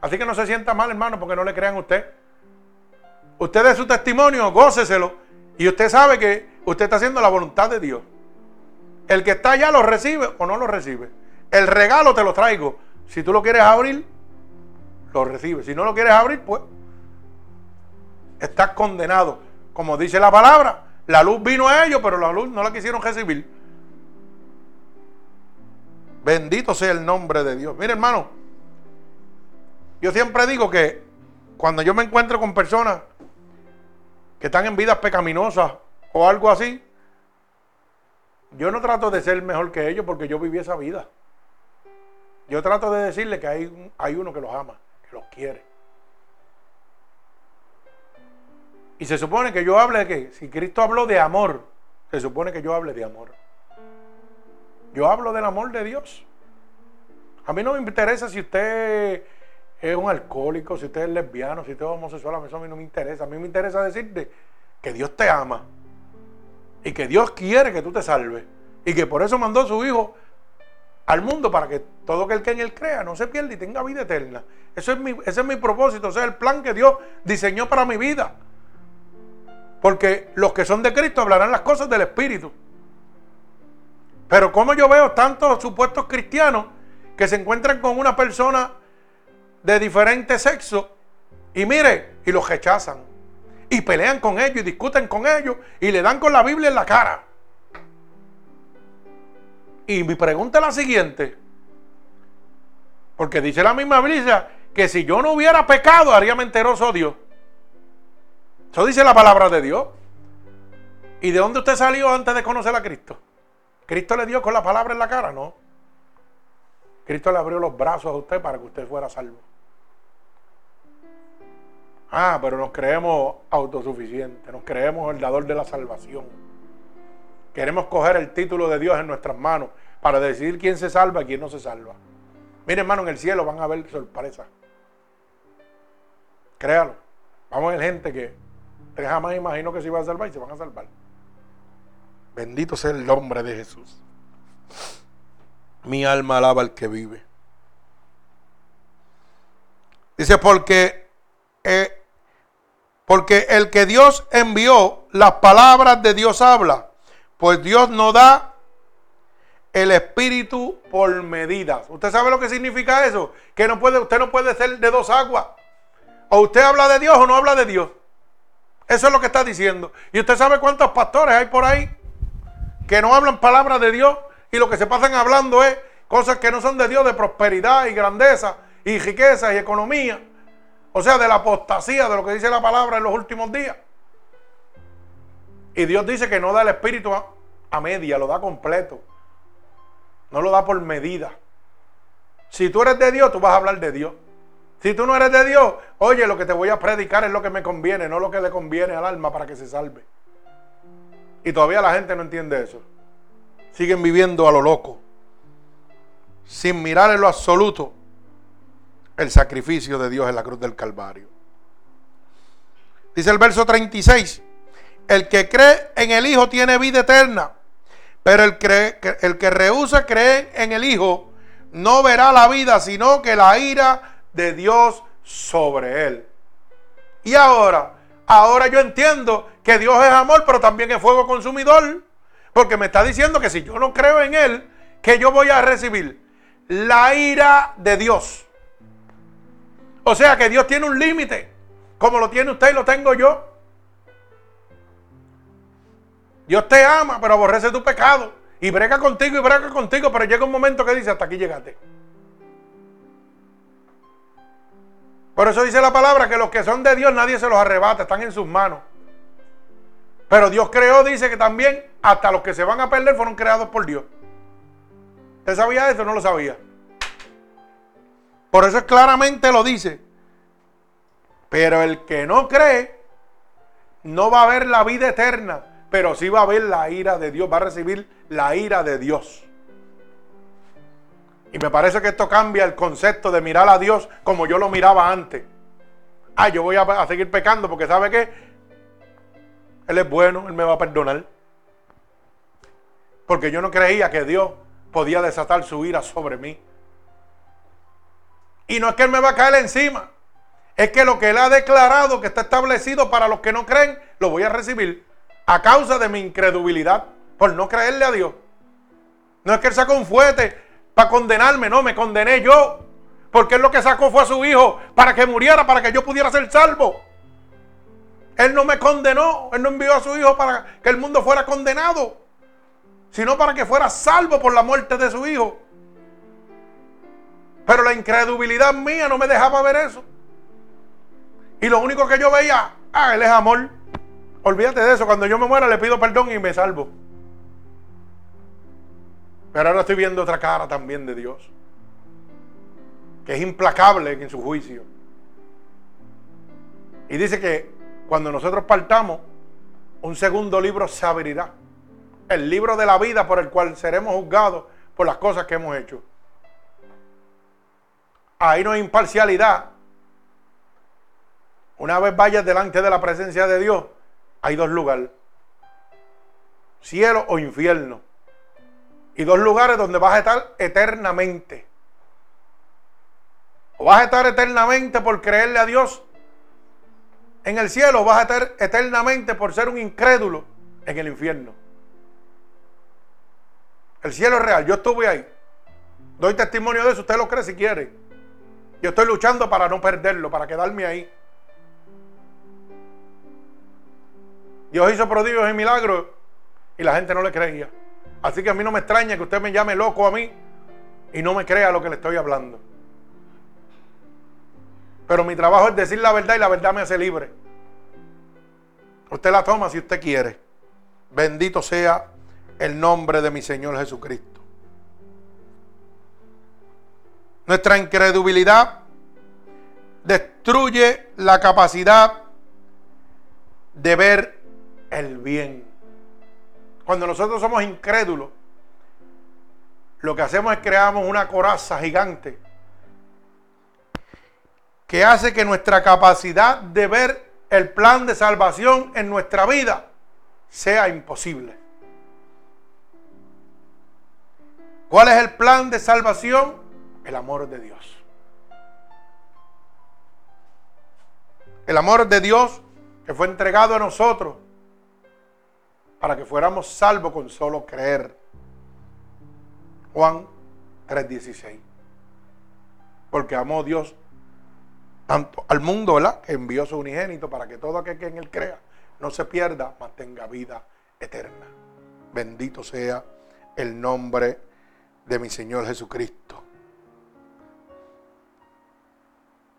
Así que no se sienta mal, hermano, porque no le crean a usted. Usted de su testimonio, góceselo. Y usted sabe que usted está haciendo la voluntad de Dios. El que está allá lo recibe o no lo recibe. El regalo te lo traigo. Si tú lo quieres abrir, lo recibes. Si no lo quieres abrir, pues estás condenado. Como dice la palabra, la luz vino a ellos, pero la luz no la quisieron recibir. Bendito sea el nombre de Dios. Mire, hermano, yo siempre digo que cuando yo me encuentro con personas que están en vidas pecaminosas o algo así, yo no trato de ser mejor que ellos porque yo viví esa vida. Yo trato de decirle que hay, hay uno que los ama, que los quiere. Y se supone que yo hable de que, si Cristo habló de amor, se supone que yo hable de amor. Yo hablo del amor de Dios. A mí no me interesa si usted es un alcohólico, si usted es lesbiano, si usted es homosexual, a mí eso a mí no me interesa. A mí me interesa decirte que Dios te ama y que Dios quiere que tú te salves y que por eso mandó su Hijo al mundo para que todo aquel que en él crea no se pierda y tenga vida eterna. Eso es mi, ese es mi propósito, ese es el plan que Dios diseñó para mi vida. Porque los que son de Cristo hablarán las cosas del Espíritu. Pero como yo veo tantos supuestos cristianos que se encuentran con una persona de diferente sexo y mire, y los rechazan. Y pelean con ellos y discuten con ellos y le dan con la Biblia en la cara. Y mi pregunta es la siguiente. Porque dice la misma Biblia que si yo no hubiera pecado haría mentiroso Dios. Eso dice la palabra de Dios. ¿Y de dónde usted salió antes de conocer a Cristo? ¿Cristo le dio con la palabra en la cara? No. Cristo le abrió los brazos a usted para que usted fuera salvo. Ah, pero nos creemos autosuficientes, nos creemos el dador de la salvación. Queremos coger el título de Dios en nuestras manos para decidir quién se salva y quién no se salva. Mire, hermano, en el cielo van a ver sorpresas. Créalo. Vamos a ver gente que jamás imaginó que se iba a salvar y se van a salvar. Bendito sea el nombre de Jesús. Mi alma alaba al que vive. Dice, porque eh, porque el que Dios envió, las palabras de Dios habla. Pues Dios no da el espíritu por medidas. ¿Usted sabe lo que significa eso? Que no puede, usted no puede ser de dos aguas. O usted habla de Dios o no habla de Dios. Eso es lo que está diciendo. Y usted sabe cuántos pastores hay por ahí que no hablan palabras de Dios y lo que se pasan hablando es cosas que no son de Dios, de prosperidad y grandeza y riqueza y economía. O sea, de la apostasía, de lo que dice la palabra en los últimos días. Y Dios dice que no da el espíritu a, media, lo da completo. No lo da por medida. Si tú eres de Dios, tú vas a hablar de Dios. Si tú no eres de Dios, oye, lo que te voy a predicar es lo que me conviene, no lo que le conviene al alma para que se salve. Y todavía la gente no entiende eso. Siguen viviendo a lo loco, sin mirar en lo absoluto el sacrificio de Dios en la cruz del Calvario. Dice el verso 36, el que cree en el Hijo tiene vida eterna, pero el, el que rehúsa creer en el Hijo no verá la vida, sino que la ira de Dios sobre él. Y ahora, ahora yo entiendo que Dios es amor, pero también es fuego consumidor, porque me está diciendo que si yo no creo en Él, que yo voy a recibir la ira de Dios. O sea que Dios tiene un límite, como lo tiene usted y lo tengo yo. Dios te ama, pero aborrece tu pecado. Y brega contigo y brega contigo, pero llega un momento que dice, hasta aquí llegaste. Por eso dice la palabra que los que son de Dios nadie se los arrebata, están en sus manos. Pero Dios creó, dice que también hasta los que se van a perder fueron creados por Dios. ¿Usted sabía eso no lo sabía? Por eso claramente lo dice. Pero el que no cree no va a ver la vida eterna, pero sí va a ver la ira de Dios, va a recibir la ira de Dios. Y me parece que esto cambia el concepto de mirar a Dios como yo lo miraba antes. Ah, yo voy a, seguir pecando porque sabe que Él es bueno, Él me va a perdonar. Porque yo no creía que Dios podía desatar su ira sobre mí. Y no es que Él me va a caer encima. Es que lo que Él ha declarado que está establecido para los que no creen, lo voy a recibir a causa de mi incredulidad por no creerle a Dios. No es que Él sacó un fuete para condenarme, no, me condené yo. Porque Él lo que sacó fue a su hijo para que muriera, para que yo pudiera ser salvo. Él no me condenó, Él no envió a su hijo para que el mundo fuera condenado, sino para que fuera salvo por la muerte de su hijo. Pero la incredulidad mía no me dejaba ver eso. Y lo único que yo veía, ah, Él es amor. Olvídate de eso, cuando yo me muera le pido perdón y me salvo. Pero ahora estoy viendo otra cara también de Dios, que es implacable en su juicio. Y dice que cuando nosotros partamos, un segundo libro se abrirá. El libro de la vida por el cual seremos juzgados por las cosas que hemos hecho. Ahí no hay imparcialidad, una vez vayas delante de la presencia de Dios, hay dos lugares. Cielo o infierno. Y dos lugares donde vas a estar eternamente. O vas a estar eternamente por creerle a Dios en el cielo, o vas a estar eternamente por ser un incrédulo en el infierno. El cielo es real, yo estuve ahí. Doy testimonio de eso, usted lo cree si quiere. Yo estoy luchando para no perderlo, para quedarme ahí. Dios hizo prodigios y milagros y la gente no le creía. Así que a mí no me extraña que usted me llame loco a mí y no me crea lo que le estoy hablando. Pero mi trabajo es decir la verdad y la verdad me hace libre. Usted la toma si usted quiere. Bendito sea el nombre de mi Señor Jesucristo. Nuestra incredulidad destruye la capacidad de ver el bien. Cuando nosotros somos incrédulos, lo que hacemos es creamos una coraza gigante que hace que nuestra capacidad de ver el plan de salvación en nuestra vida sea imposible. ¿Cuál es el plan de salvación? El amor de Dios. El amor de Dios que fue entregado a nosotros para que fuéramos salvos con solo creer. Juan 3:16. Porque amó Dios tanto al mundo, ¿verdad? Que envió su unigénito para que todo aquel que en él crea no se pierda, mas tenga vida eterna. Bendito sea el nombre de mi Señor Jesucristo.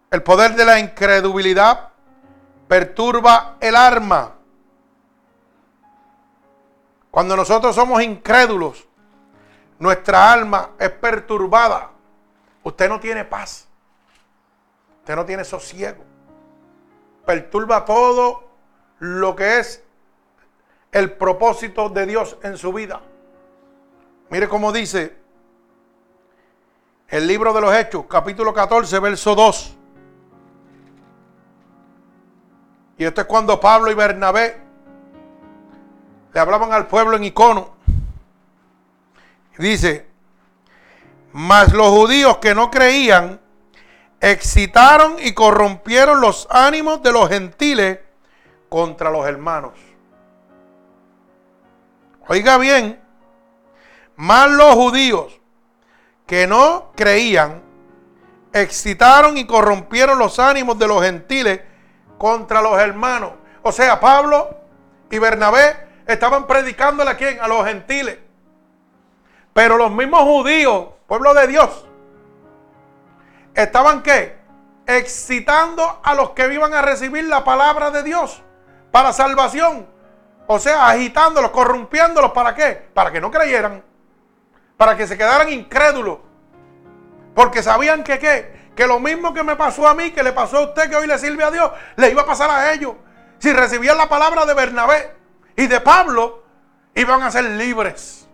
El poder de la incredulidad perturba el alma. Cuando nosotros somos incrédulos, nuestra alma es perturbada. Usted no tiene paz. Usted no tiene sosiego. Perturba todo lo que es el propósito de Dios en su vida. Mire cómo dice el libro de los Hechos, capítulo 14, verso 2. Y esto es cuando Pablo y Bernabé le hablaban al pueblo en icono. Dice, mas los judíos que no creían excitaron y corrompieron los ánimos de los gentiles contra los hermanos. Oiga bien, más los judíos que no creían excitaron y corrompieron los ánimos de los gentiles contra los hermanos. O sea, Pablo y Bernabé estaban predicándole a quién? A los gentiles. Pero los mismos judíos, pueblo de Dios, estaban qué? Excitando a los que iban a recibir la palabra de Dios para salvación. O sea, agitándolos, corrompiéndolos, ¿para qué? Para que no creyeran. Para que se quedaran incrédulos. Porque sabían que qué? Que lo mismo que me pasó a mí, que le pasó a usted, que hoy le sirve a Dios, le iba a pasar a ellos. Si recibían la palabra de Bernabé y de Pablo, iban a ser libres.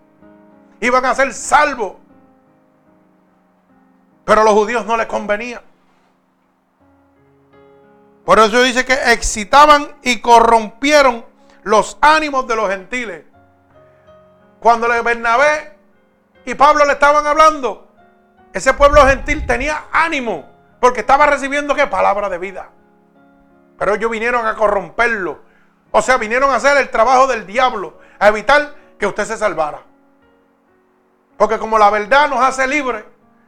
Iban a ser salvos. Pero a los judíos no les convenía. Por eso dice que excitaban y corrompieron los ánimos de los gentiles. Cuando Bernabé y Pablo le estaban hablando, ese pueblo gentil tenía ánimo porque estaba recibiendo qué palabra de vida. Pero ellos vinieron a corromperlo. O sea, vinieron a hacer el trabajo del diablo, a evitar que usted se salvara. Porque como la verdad nos hace libres,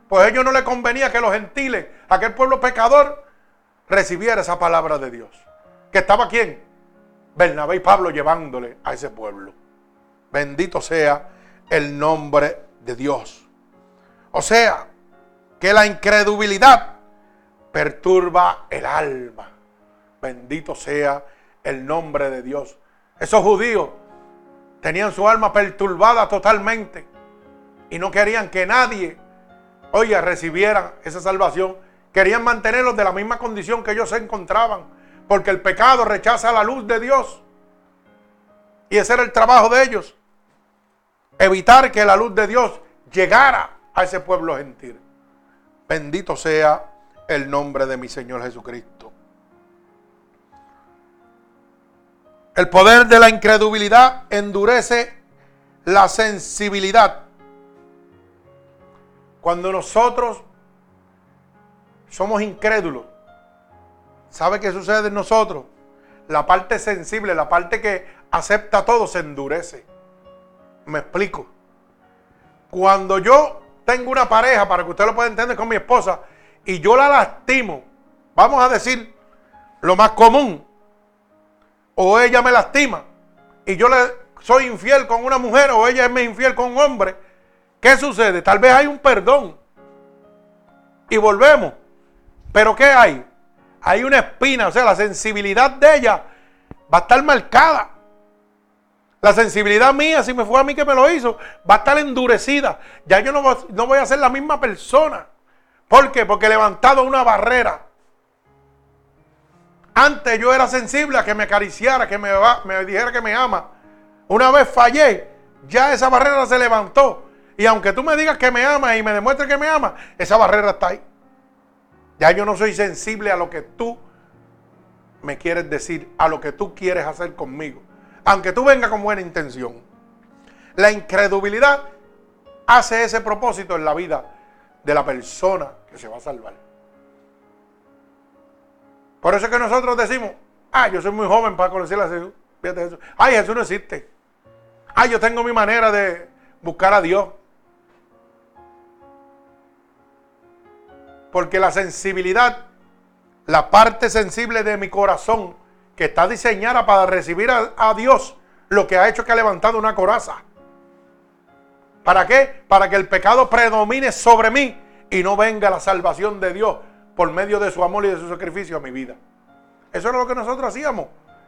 pues a ellos no les convenía que los gentiles, aquel pueblo pecador, recibiera esa palabra de Dios. ¿Que estaba quién? Bernabé y Pablo llevándole a ese pueblo. Bendito sea el nombre de Dios. O sea, que la incredulidad perturba el alma. Bendito sea el nombre de Dios. Esos judíos tenían su alma perturbada totalmente y no querían que nadie, oiga, recibiera esa salvación. Querían mantenerlos de la misma condición que ellos se encontraban, porque el pecado rechaza la luz de Dios. Y ese era el trabajo de ellos, evitar que la luz de Dios llegara a ese pueblo gentil. Bendito sea el nombre de mi Señor Jesucristo. El poder de la incredulidad endurece la sensibilidad. Cuando nosotros somos incrédulos, ¿sabe qué sucede en nosotros? La parte sensible, la parte que acepta todo, se endurece. Me explico. Cuando yo tengo una pareja, para que usted lo pueda entender con mi esposa, y yo la lastimo, vamos a decir lo más común, o ella me lastima, y yo le soy infiel con una mujer, o ella es infiel con un hombre, ¿qué sucede? Tal vez hay un perdón, y volvemos, pero ¿qué hay? Hay una espina, o sea, la sensibilidad de ella va a estar marcada. La sensibilidad mía, si me fue a mí que me lo hizo, va a estar endurecida. Ya yo no voy, a ser la misma persona. ¿Por qué? Porque he levantado una barrera. Antes yo era sensible a que me acariciara, que me, dijera que me ama. Una vez fallé, ya esa barrera se levantó. Y aunque tú me digas que me amas y me demuestres que me amas, esa barrera está ahí. Ya yo no soy sensible a lo que tú me quieres decir, a lo que tú quieres hacer conmigo aunque tú vengas con buena intención. La incredulidad hace ese propósito en la vida de la persona que se va a salvar. Por eso es que nosotros decimos, ah, yo soy muy joven para conocer a Jesús. Ay, Jesús no existe. Ay, yo tengo mi manera de buscar a Dios. Porque la sensibilidad, la parte sensible de mi corazón, que está diseñada para recibir a, a Dios, lo que ha hecho es que ha levantado una coraza. ¿Para qué? Para que el pecado predomine sobre mí y no venga la salvación de Dios por medio de su amor y de su sacrificio a mi vida. Eso era lo que nosotros hacíamos.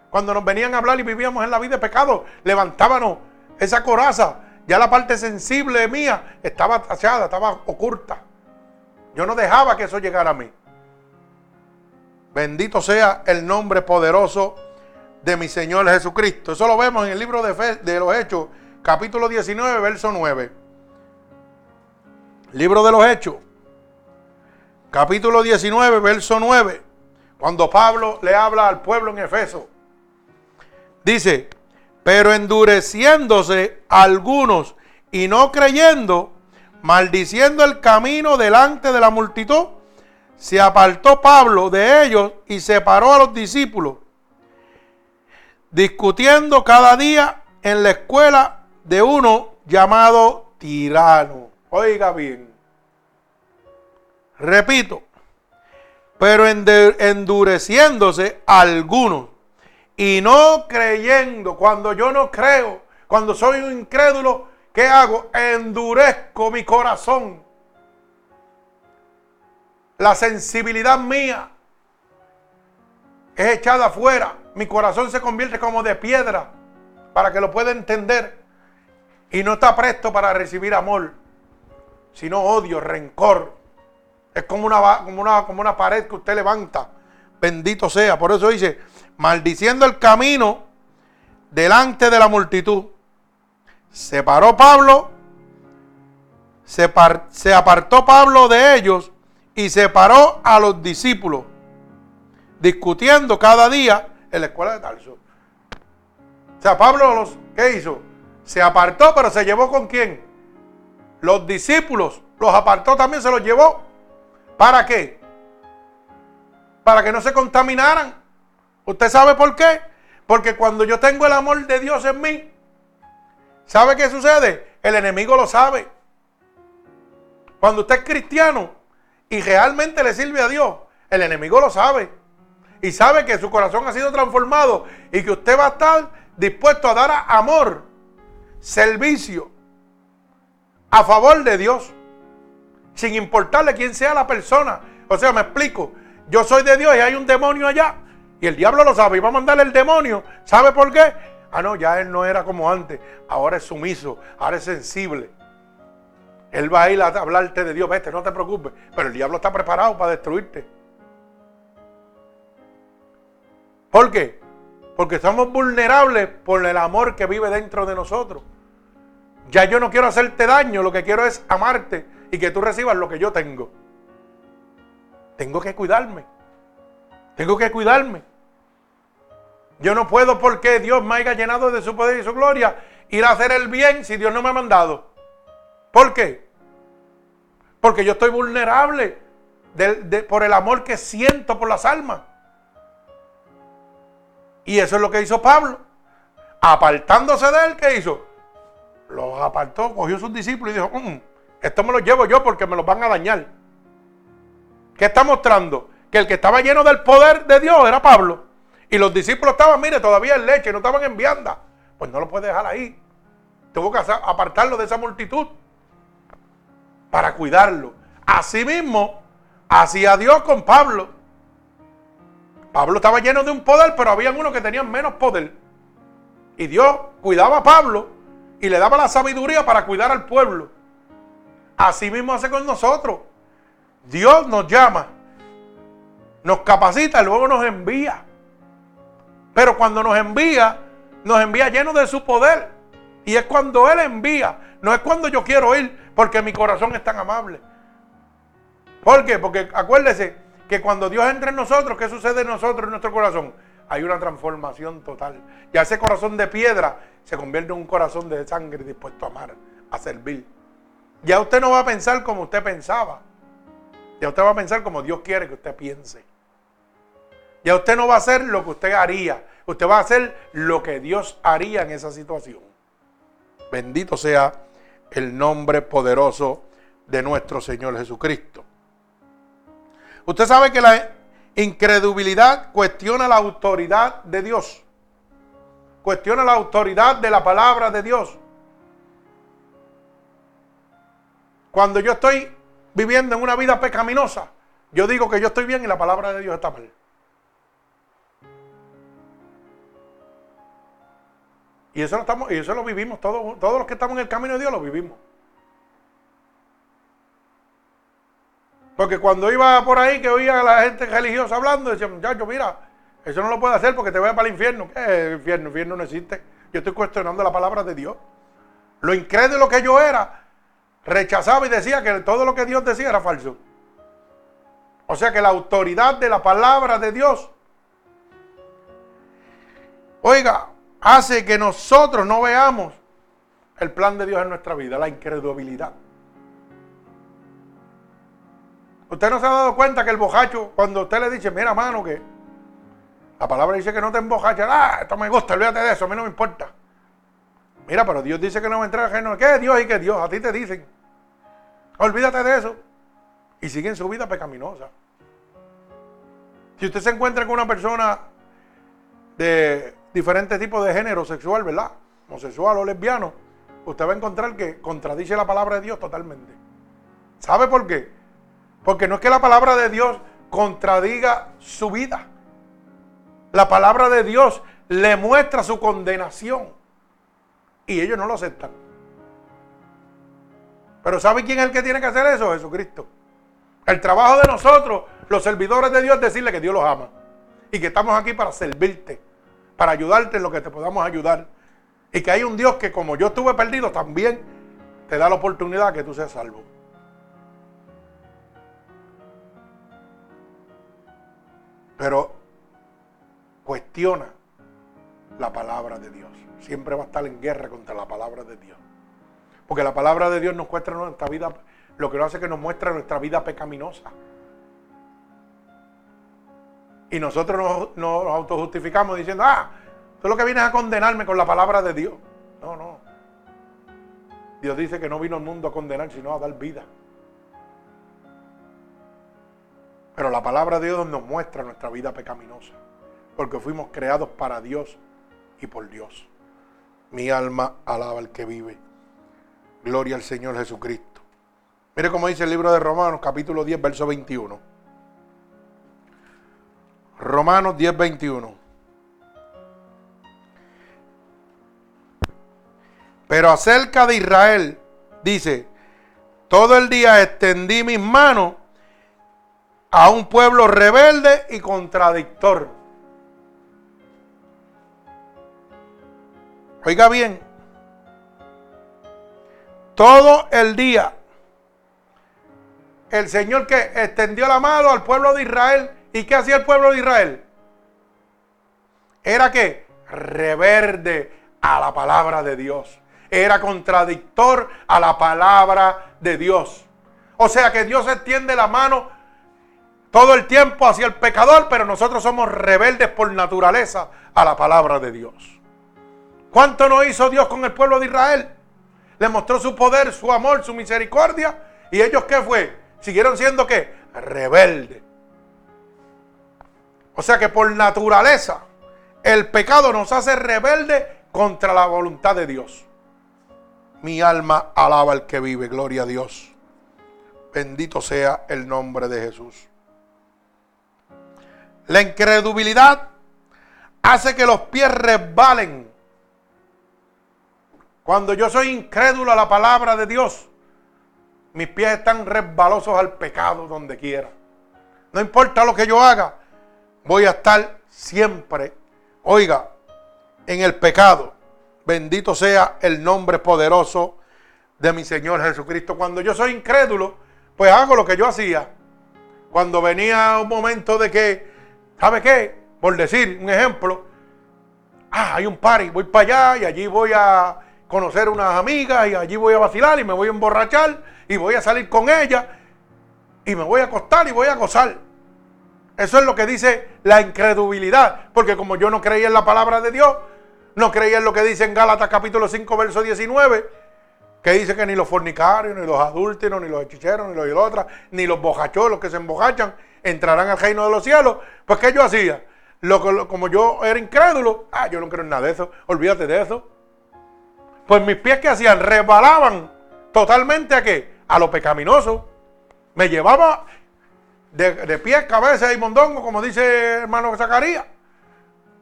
Cuando nos venían a hablar y vivíamos en la vida de pecado, levantábamos esa coraza. Ya la parte sensible mía estaba tachada, estaba oculta. Yo no dejaba que eso llegara a mí. Bendito sea el nombre poderoso de mi Señor Jesucristo. Eso lo vemos en el libro de, los Hechos, capítulo 19, verso 9. Libro de los Hechos, capítulo 19, verso 9. Cuando Pablo le habla al pueblo en Efeso, dice, pero endureciéndose algunos y no creyendo, maldiciendo el camino delante de la multitud, se apartó Pablo de ellos y separó a los discípulos, discutiendo cada día en la escuela de uno llamado tirano. Oiga bien. Repito, pero endureciéndose algunos y no creyendo, cuando yo no creo, cuando soy un incrédulo, ¿qué hago? Endurezco mi corazón. La sensibilidad mía es echada afuera. Mi corazón se convierte como de piedra para que lo pueda entender. Y no está presto para recibir amor, sino odio, rencor, es como una, como una, como una pared que usted levanta. Bendito sea. Por eso dice, maldiciendo el camino delante de la multitud. Se paró Pablo, se, se apartó Pablo de ellos y separó a los discípulos, discutiendo cada día en la escuela de Tarso. O sea, Pablo, los, ¿qué hizo? Se apartó, pero se llevó con quién? Los discípulos, los apartó también, se los llevó ¿Para qué? Para que no se contaminaran. ¿Usted sabe por qué? Porque cuando yo tengo el amor de Dios en mí, ¿sabe qué sucede? El enemigo lo sabe. Cuando usted es cristiano y realmente le sirve a Dios, el enemigo lo sabe. Y sabe que su corazón ha sido transformado y que usted va a estar dispuesto a dar amor, servicio a favor de Dios sin importarle quién sea la persona. O sea, me explico. Yo soy de Dios y hay un demonio allá. Y el diablo lo sabe y va a mandarle el demonio. ¿Sabe por qué? Ah, no, ya él no era como antes. Ahora es sumiso, ahora es sensible. Él va a ir a hablarte de Dios. Vete, no te preocupes. Pero el diablo está preparado para destruirte. ¿Por qué? Porque somos vulnerables por el amor que vive dentro de nosotros. Ya yo no quiero hacerte daño, lo que quiero es amarte y que tú recibas lo que yo tengo. Tengo que cuidarme. Tengo que cuidarme. Yo no puedo porque Dios me haya llenado de su poder y su gloria ir a hacer el bien si Dios no me ha mandado. ¿Por qué? Porque yo estoy vulnerable por el amor que siento por las almas. Y eso es lo que hizo Pablo. Apartándose de él, ¿qué hizo? Los apartó, cogió a sus discípulos y dijo, mm, esto me lo llevo yo porque me lo van a dañar. ¿Qué está mostrando? Que el que estaba lleno del poder de Dios era Pablo. Y los discípulos estaban, mire, todavía en leche, no estaban en vianda. Pues no lo puede dejar ahí. Tuvo que apartarlo de esa multitud para cuidarlo. Asimismo, hacía Dios con Pablo. Pablo estaba lleno de un poder, pero había unos que tenían menos poder. Y Dios cuidaba a Pablo y le daba la sabiduría para cuidar al pueblo. Así mismo hace con nosotros. Dios nos llama, nos capacita luego nos envía. Pero cuando nos envía, nos envía lleno de su poder. Y es cuando Él envía, no es cuando yo quiero ir, porque mi corazón es tan amable. ¿Por qué? Porque acuérdese que cuando Dios entra en nosotros, ¿qué sucede en nosotros, en nuestro corazón? Hay una transformación total. Ya ese corazón de piedra se convierte en un corazón de sangre dispuesto a amar, a servir. Ya usted no va a pensar como usted pensaba. Ya usted va a pensar como Dios quiere que usted piense. Ya usted no va a hacer lo que usted haría. Usted va a hacer lo que Dios haría en esa situación. Bendito sea el nombre poderoso de nuestro Señor Jesucristo. Usted sabe que la incredulidad cuestiona la autoridad de Dios. Cuestiona la autoridad de la palabra de Dios. Cuando yo estoy viviendo en una vida pecaminosa, yo digo que yo estoy bien y la palabra de Dios está mal. Y eso lo, estamos, y eso lo vivimos, todos, todos los que estamos en el camino de Dios lo vivimos. Porque cuando iba por ahí que oía a la gente religiosa hablando, decía, muchacho, mira, eso no lo puede hacer porque te voy para el infierno. ¿Qué es el infierno? El infierno no existe. Yo estoy cuestionando la palabra de Dios. Lo incrédulo que yo era, rechazaba y decía que todo lo que Dios decía era falso. O sea que la autoridad de la palabra de Dios, oiga, hace que nosotros no veamos el plan de Dios en nuestra vida, la incredulidad. Usted no se ha dado cuenta que el bojacho, cuando usted le dice, mira, mano, que la palabra dice que no te embojaches, ah, esto me gusta, olvídate de eso, a mí no me importa. Mira, pero Dios dice que no me entrega ajeno. ¿Qué es Dios y qué Dios? A ti te dicen. Olvídate de eso. Y siguen su vida pecaminosa. Si usted se encuentra con una persona de diferentes tipos de género sexual, ¿verdad? Homosexual o lesbiano, usted va a encontrar que contradice la palabra de Dios totalmente. ¿Sabe por qué? Porque no es que la palabra de Dios contradiga su vida. La palabra de Dios le muestra su condenación. Y ellos no lo aceptan. Pero ¿sabe quién es el que tiene que hacer eso? Jesucristo. El trabajo de nosotros, los servidores de Dios, es decirle que Dios los ama. Y que estamos aquí para servirte, para ayudarte en lo que te podamos ayudar. Y que hay un Dios que como yo estuve perdido, también te da la oportunidad que tú seas salvo. Pero cuestiona la palabra de Dios. Siempre va a estar en guerra contra la palabra de Dios. Porque la palabra de Dios nos muestra nuestra vida, lo que nos hace que nos muestra nuestra vida pecaminosa. Y nosotros nos, nos autojustificamos diciendo, ah, tú lo que vienes a condenarme con la palabra de Dios. No, no. Dios dice que no vino al mundo a condenar, sino a dar vida. Pero la palabra de Dios nos muestra nuestra vida pecaminosa. Porque fuimos creados para Dios y por Dios. Mi alma alaba al que vive. Gloria al Señor Jesucristo. Mire cómo dice el libro de Romanos, capítulo 10, verso 21. Romanos 10, 21. Pero acerca de Israel, dice, todo el día extendí mis manos a un pueblo rebelde y contradictor. Oiga bien, todo el día el Señor que extendió la mano al pueblo de Israel. ¿Y qué hacía el pueblo de Israel? Era que reverde a la palabra de Dios. Era contradictor a la palabra de Dios. O sea que Dios extiende la mano todo el tiempo hacia el pecador, pero nosotros somos rebeldes por naturaleza a la palabra de Dios. ¿Cuánto no hizo Dios con el pueblo de Israel? Le mostró su poder, su amor, su misericordia. ¿Y ellos qué fue? Siguieron siendo qué? Rebeldes. O sea que por naturaleza el pecado nos hace rebeldes contra la voluntad de Dios. Mi alma alaba al que vive, gloria a Dios. Bendito sea el nombre de Jesús. La incredulidad hace que los pies resbalen. Cuando yo soy incrédulo a la palabra de Dios, mis pies están resbalosos al pecado donde quiera. No importa lo que yo haga, voy a estar siempre, oiga, en el pecado. Bendito sea el nombre poderoso de mi Señor Jesucristo. Cuando yo soy incrédulo, pues hago lo que yo hacía. Cuando venía un momento de que ¿Sabe qué? Por decir un ejemplo, ah, hay un party, voy para allá y allí voy a conocer unas amigas y allí voy a vacilar y me voy a emborrachar y voy a salir con ellas y me voy a acostar y voy a gozar. Eso es lo que dice la incredulidad, porque como yo no creía en la palabra de Dios, no creía en lo que dice en Gálatas capítulo 5, verso 19, que dice que ni los fornicarios, ni los adúlteros, ni los hechiceros, ni los idólatras, ni los bojacholos que se embojachan entrarán al reino de los cielos. Pues, ¿qué yo hacía? Lo, como yo era incrédulo, ah, yo no creo en nada de eso, olvídate de eso. Pues mis pies que hacían, resbalaban totalmente a qué? A lo pecaminoso. Me llevaba de, de pies, cabeza y mondongo, como dice hermano Zacarías,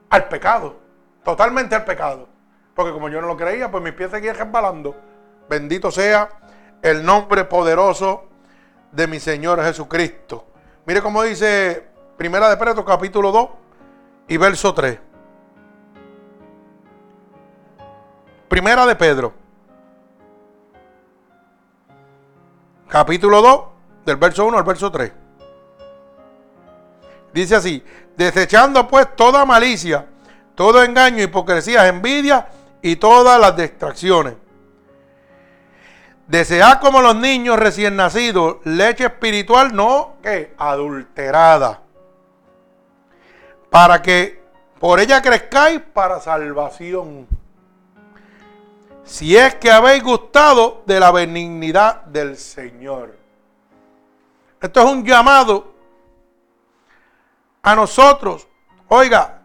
al pecado, totalmente al pecado. Porque como yo no lo creía, pues mis pies seguían resbalando. Bendito sea el nombre poderoso de mi Señor Jesucristo. Mire cómo dice Primera de Pedro capítulo 2 y verso 3. Primera de Pedro. Capítulo 2, del verso 1 al verso 3. Dice así, desechando pues toda malicia, todo engaño, hipocresía, envidia y todas las distracciones. Desead como los niños recién nacidos leche espiritual no que adulterada para que por ella crezcáis para salvación. Si es que habéis gustado de la benignidad del Señor. Esto es un llamado a nosotros. Oiga,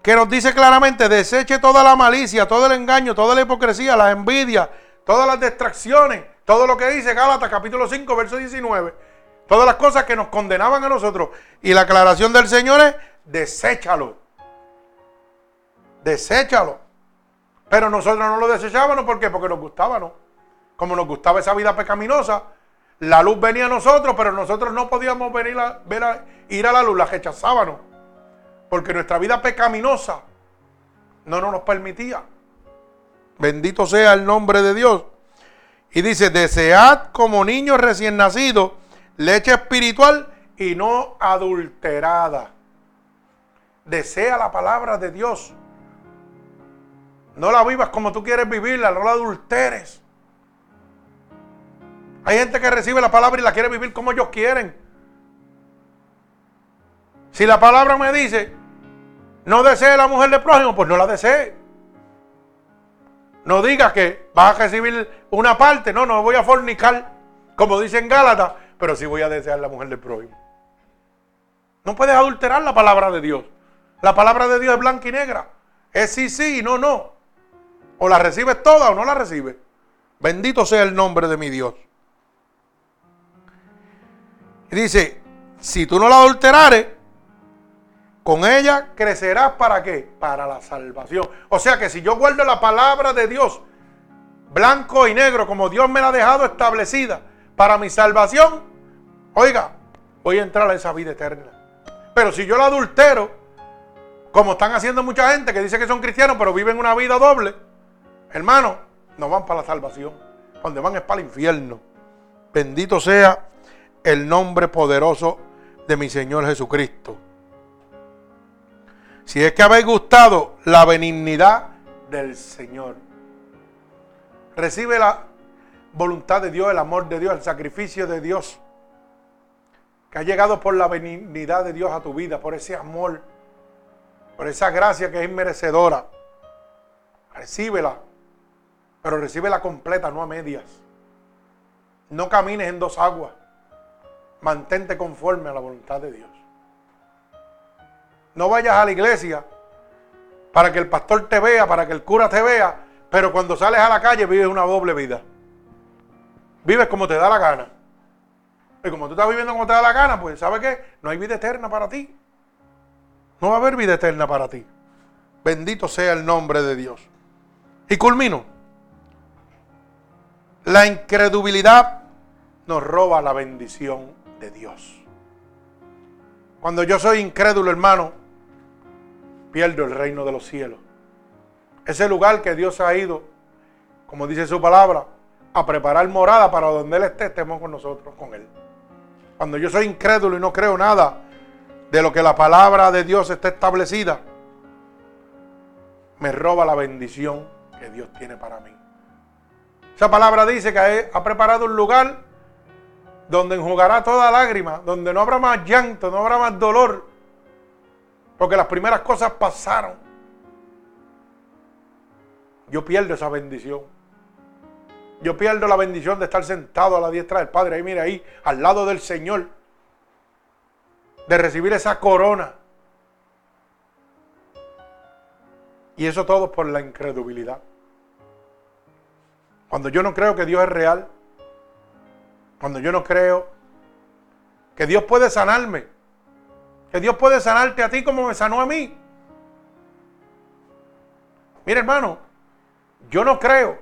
que nos dice claramente, deseche toda la malicia, todo el engaño, toda la hipocresía, la envidia, todas las distracciones, todo lo que dice Gálatas capítulo 5, verso 19. Todas las cosas que nos condenaban a nosotros. Y la aclaración del Señor es, deséchalo. Deséchalo. Pero nosotros no lo desechábamos, ¿por qué? Porque nos gustaba. Como nos gustaba esa vida pecaminosa, la luz venía a nosotros, pero nosotros no podíamos venir a, ir a la luz, la rechazábamos. Porque nuestra vida pecaminosa no nos permitía. Bendito sea el nombre de Dios. Y dice, desead como niños recién nacidos leche espiritual y no adulterada desea la palabra de Dios. No la vivas como tú quieres vivirla, no la adulteres. Hay gente que recibe la palabra y la quiere vivir como ellos quieren. Si la palabra me dice, no desee la mujer del prójimo, pues no la desee. No digas que vas a recibir una parte, no, no voy a fornicar, como dice en Gálatas, pero sí voy a desear la mujer del prójimo. No puedes adulterar la palabra de Dios. La palabra de Dios es blanca y negra. Es sí, sí y no, no. O la recibes toda o no la recibes. Bendito sea el nombre de mi Dios. Y dice, si tú no la adulterares, con ella crecerás para qué? Para la salvación. O sea que si yo guardo la palabra de Dios, blanco y negro, como Dios me la ha dejado establecida para mi salvación, oiga, voy a entrar a esa vida eterna. Pero si yo la adultero, como están haciendo mucha gente que dice que son cristianos, pero viven una vida doble. Hermano, no van para la salvación. Donde van es para el infierno. Bendito sea el nombre poderoso de mi Señor Jesucristo. Si es que habéis gustado la benignidad del Señor, recibe la voluntad de Dios, el amor de Dios, el sacrificio de Dios, que ha llegado por la benignidad de Dios a tu vida, por ese amor por esa gracia que es inmerecedora. Recíbela, pero recíbela completa, no a medias. No camines en dos aguas. Mantente conforme a la voluntad de Dios. No vayas a la iglesia para que el pastor te vea, para que el cura te vea, pero cuando sales a la calle vives una doble vida. Vives como te da la gana. Y como tú estás viviendo como te da la gana, pues ¿sabes qué? No hay vida eterna para ti. No va a haber vida eterna para ti. Bendito sea el nombre de Dios. Y culmino. La incredulidad nos roba la bendición de Dios. Cuando yo soy incrédulo, hermano, pierdo el reino de los cielos. Ese lugar que Dios ha ido, como dice su palabra, a preparar morada para donde Él esté, estemos con nosotros, con Él. Cuando yo soy incrédulo y no creo nada, de lo que la palabra de Dios está establecida, me roba la bendición que Dios tiene para mí. Esa palabra dice que ha preparado un lugar donde enjugará toda lágrima, donde no habrá más llanto, no habrá más dolor, porque las primeras cosas pasaron. Yo pierdo esa bendición. Yo pierdo la bendición de estar sentado a la diestra del Padre. Ahí, mira, ahí, al lado del Señor de recibir esa corona. Y eso todo por la incredulidad. Cuando yo no creo que Dios es real, cuando yo no creo que Dios puede sanarme, que Dios puede sanarte a ti como me sanó a mí. Mira hermano, yo no creo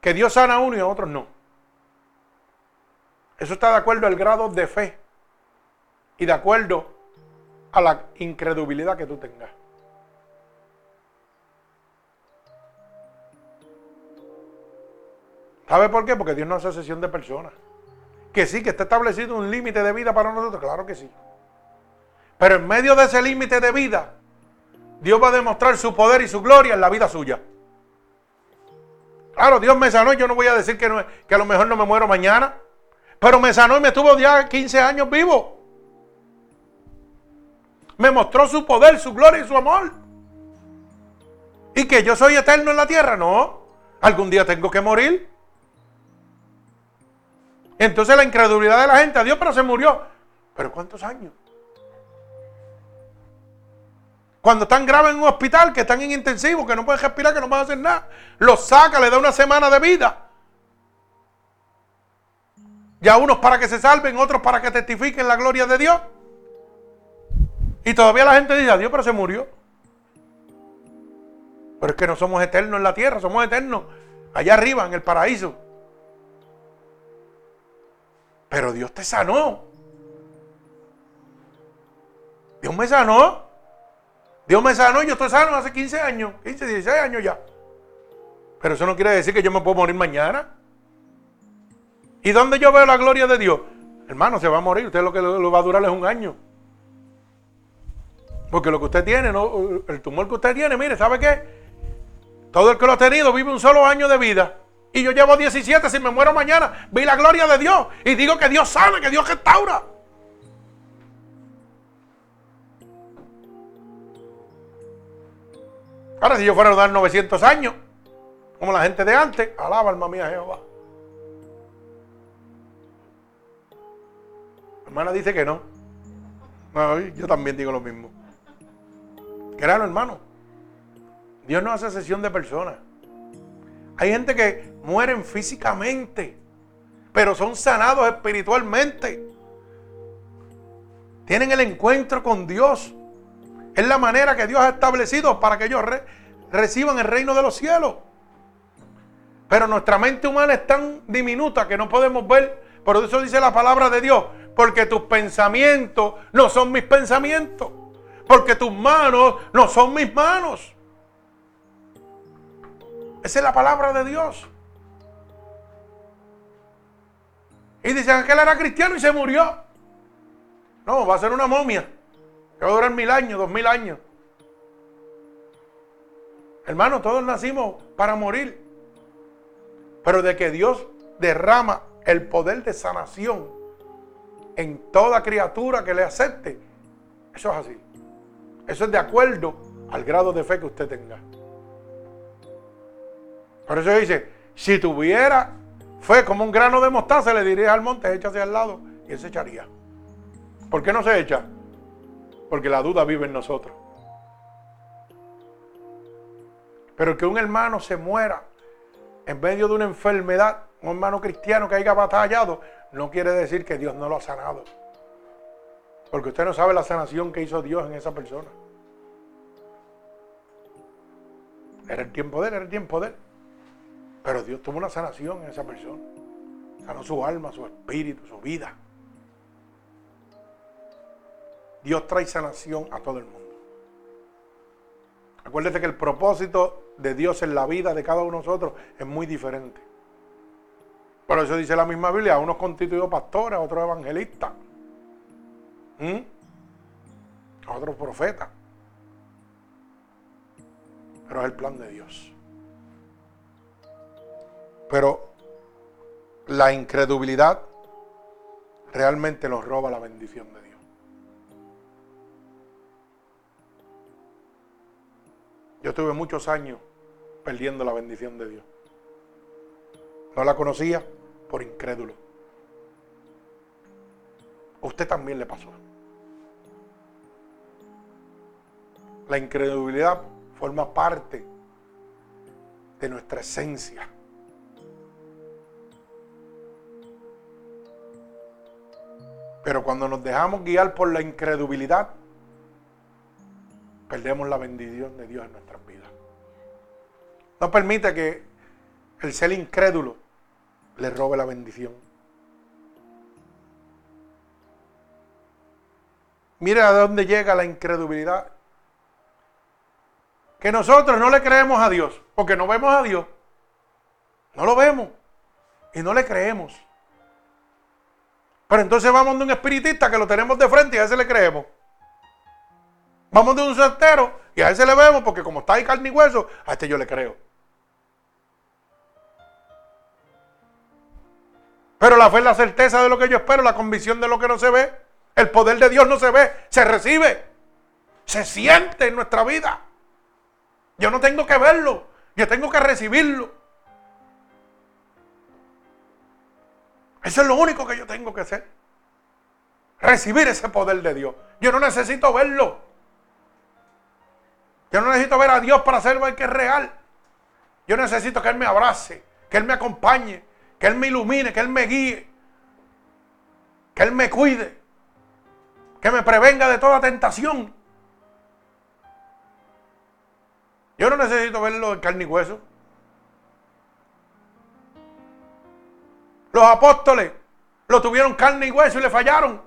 que Dios sana a uno y a otros no. Eso está de acuerdo al grado de fe y de acuerdo a la incredulidad que tú tengas. ¿Sabe por qué? Porque Dios no hace sesión de personas. Que sí, que está establecido un límite de vida para nosotros, claro que sí. Pero en medio de ese límite de vida, Dios va a demostrar su poder y su gloria en la vida suya. Claro, Dios me sanó yo no voy a decir que, que a lo mejor no me muero mañana. Pero me sanó y me tuvo ya 15 años vivo. Me mostró su poder, su gloria y su amor. Y que yo soy eterno en la tierra, no. Algún día tengo que morir. Entonces la incredulidad de la gente, Dios, pero se murió. ¿Pero cuántos años? Cuando están graves en un hospital, que están en intensivo, que no pueden respirar, que no pueden hacer nada, los saca, le da una semana de vida. Ya unos para que se salven, otros para que testifiquen la gloria de Dios. Y todavía la gente dice, Dios, pero se murió. Pero es que no somos eternos en la tierra, somos eternos allá arriba, en el paraíso. Pero Dios te sanó. Dios me sanó. Dios me sanó y yo estoy sano hace 15 años, 15, 16 años ya. Pero eso no quiere decir que yo me puedo morir mañana. ¿Y dónde yo veo la gloria de Dios? Hermano, se va a morir. Usted lo que lo va a durar es un año. Porque lo que usted tiene, el tumor que usted tiene, mire, ¿sabe qué? Todo el que lo ha tenido vive un solo año de vida. Y yo llevo 17, si me muero mañana, vi la gloria de Dios. Y digo que Dios sana, que Dios restaura. Ahora, si yo fuera a dar 900 años, como la gente de antes, alaba alma mía Jehová. hermana dice que no. yo también digo lo mismo. Créalo, hermano. Dios no hace sesión de personas. Hay gente que mueren físicamente, pero son sanados espiritualmente. Tienen el encuentro con Dios. Es la manera que Dios ha establecido para que ellos reciban el reino de los cielos. Pero nuestra mente humana es tan diminuta que no podemos ver. Por eso dice la palabra de Dios. Porque tus pensamientos no son mis pensamientos. Porque tus manos no son mis manos. Esa es la palabra de Dios. Y dicen que él era cristiano y se murió. No, va a ser una momia. Que va a durar mil años, dos mil años. Hermano, todos nacimos para morir. Pero de que Dios derrama el poder de sanación en toda criatura que le acepte, eso es así. Eso es de acuerdo al grado de fe que usted tenga. Por eso dice, si tuviera fe como un grano de mostaza, le diría al monte, échase al lado, y él se echaría. ¿Por qué no se echa? Porque la duda vive en nosotros. Pero que un hermano se muera en medio de una enfermedad, un hermano cristiano que haya batallado, no quiere decir que Dios no lo ha sanado. Porque usted no sabe la sanación que hizo Dios en esa persona. Era el tiempo de él, era el tiempo de él. Pero Dios tuvo una sanación en esa persona. Sanó su alma, su espíritu, su vida. Dios trae sanación a todo el mundo. Acuérdate que el propósito de Dios en la vida de cada uno de nosotros es muy diferente. Por eso dice la misma Biblia, a unos constituidos pastores, a otros evangelistas, a otros profetas. Pero es el plan de Dios. Pero la incredulidad realmente nos roba la bendición de Dios. Yo estuve muchos años perdiendo la bendición de Dios. No la conocía por incrédulo. A usted también le pasó. La incredulidad forma parte de nuestra esencia. Pero cuando nos dejamos guiar por la incredulidad, perdemos la bendición de Dios en nuestras vidas. No permite que el ser incrédulo le robe la bendición. Mira a dónde llega la incredulidad. Que nosotros no le creemos a Dios, porque no vemos a Dios. No lo vemos y no le creemos. Pero entonces vamos de un espiritista que lo tenemos de frente y a ese le creemos. Vamos de un soltero y a ese le vemos porque como está ahí carne y hueso, a este yo le creo. Pero la fe es la certeza de lo que yo espero, la convicción de lo que no se ve. El poder de Dios no se ve, se recibe. Se siente en nuestra vida. Yo no tengo que verlo, yo tengo que recibirlo. Eso es lo único que yo tengo que hacer. Recibir ese poder de Dios. Yo no necesito verlo. Yo no necesito ver a Dios para saber que es real. Yo necesito que Él me abrace, que Él me acompañe, que Él me ilumine, que Él me guíe, que Él me cuide que me prevenga de toda tentación. Yo no necesito verlo en carne y hueso. Los apóstoles lo tuvieron carne y hueso y le fallaron.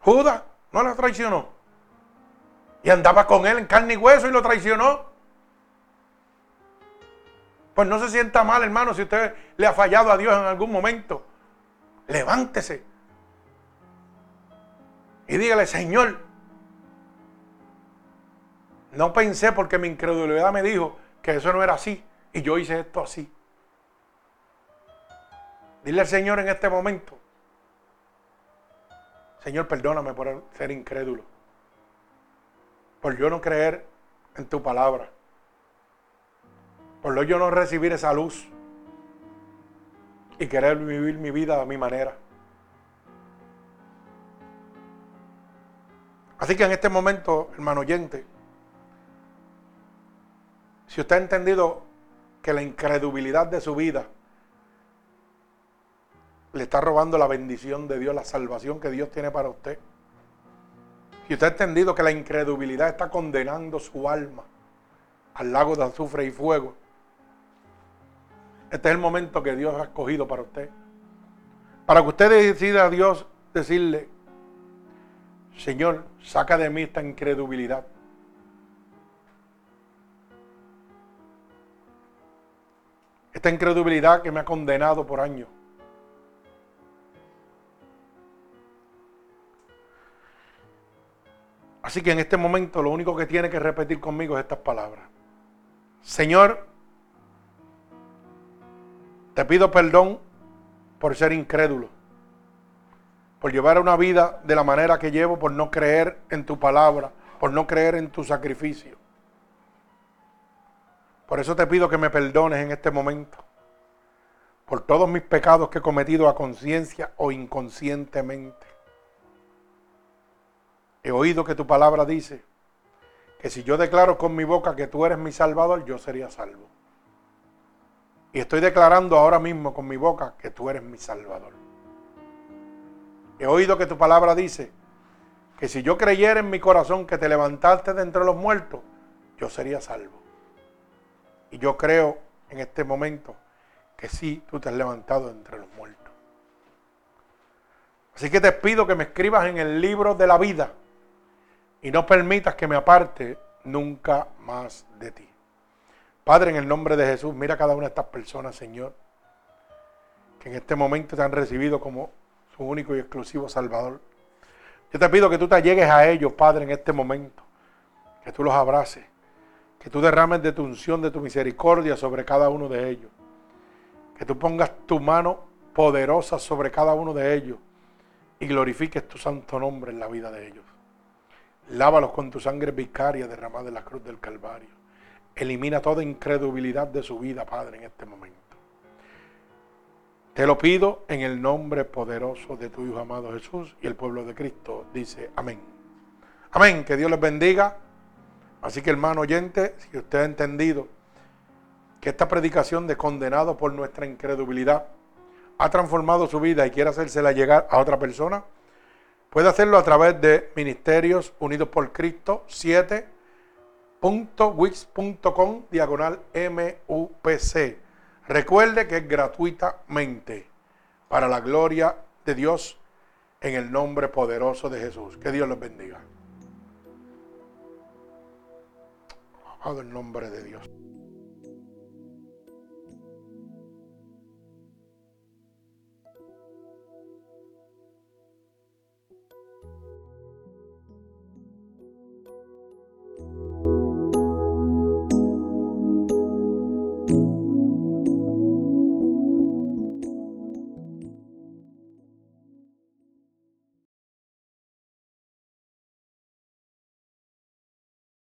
Judas no la traicionó. Y andaba con él en carne y hueso y lo traicionó. Pues no se sienta mal, hermano, si usted le ha fallado a Dios en algún momento. Levántese. Y dígale, Señor, no pensé porque mi incredulidad me dijo que eso no era así. Y yo hice esto así. Dile al Señor en este momento, Señor, perdóname por ser incrédulo. Por yo no creer en tu palabra. Por yo no recibir esa luz y querer vivir mi vida a mi manera. Así que en este momento, hermano oyente, si usted ha entendido que la incredulidad de su vida le está robando la bendición de Dios, la salvación que Dios tiene para usted. Si usted ha entendido que la incredulidad está condenando su alma al lago de azufre y fuego, este es el momento que Dios ha escogido para usted. Para que usted decida a Dios decirle, Señor, saca de mí esta incredulidad. Esta incredulidad que me ha condenado por años. Así que en este momento lo único que tiene que repetir conmigo es estas palabras. Señor, te pido perdón por ser incrédulo, por llevar una vida de la manera que llevo, por no creer en tu palabra, por no creer en tu sacrificio. Por eso te pido que me perdones en este momento, por todos mis pecados que he cometido a conciencia o inconscientemente. He oído que tu palabra dice que si yo declaro con mi boca que tú eres mi salvador, yo sería salvo. Y estoy declarando ahora mismo con mi boca que tú eres mi Salvador. He oído que tu palabra dice que si yo creyera en mi corazón que te levantaste de entre los muertos, yo sería salvo. Y yo creo en este momento que sí, tú te has levantado entre los muertos. Así que te pido que me escribas en el libro de la vida y no permitas que me aparte nunca más de ti. Padre, en el nombre de Jesús, mira a cada una de estas personas, Señor, que en este momento te han recibido como su único y exclusivo Salvador. Yo te pido que tú te llegues a ellos, Padre, en este momento, que tú los abraces, que tú derrames de tu unción, de tu misericordia sobre cada uno de ellos, que tú pongas tu mano poderosa sobre cada uno de ellos y glorifiques tu santo nombre en la vida de ellos. Lávalos con tu sangre vicaria derramada en la cruz del Calvario. Elimina toda incredulidad de su vida, Padre, en este momento. Te lo pido en el nombre poderoso de tu Hijo amado Jesús y el pueblo de Cristo. Dice amén. Amén. Que Dios les bendiga. Así que hermano oyente, si usted ha entendido que esta predicación de condenado por nuestra incredulidad ha transformado su vida y quiere hacérsela llegar a otra persona, puede hacerlo a través de Ministerios Unidos por Cristo 7.wix.com diagonal MUPC. Recuerde que es gratuitamente para la gloria de Dios en el nombre poderoso de Jesús. Que Dios los bendiga. Alabado el nombre de Dios.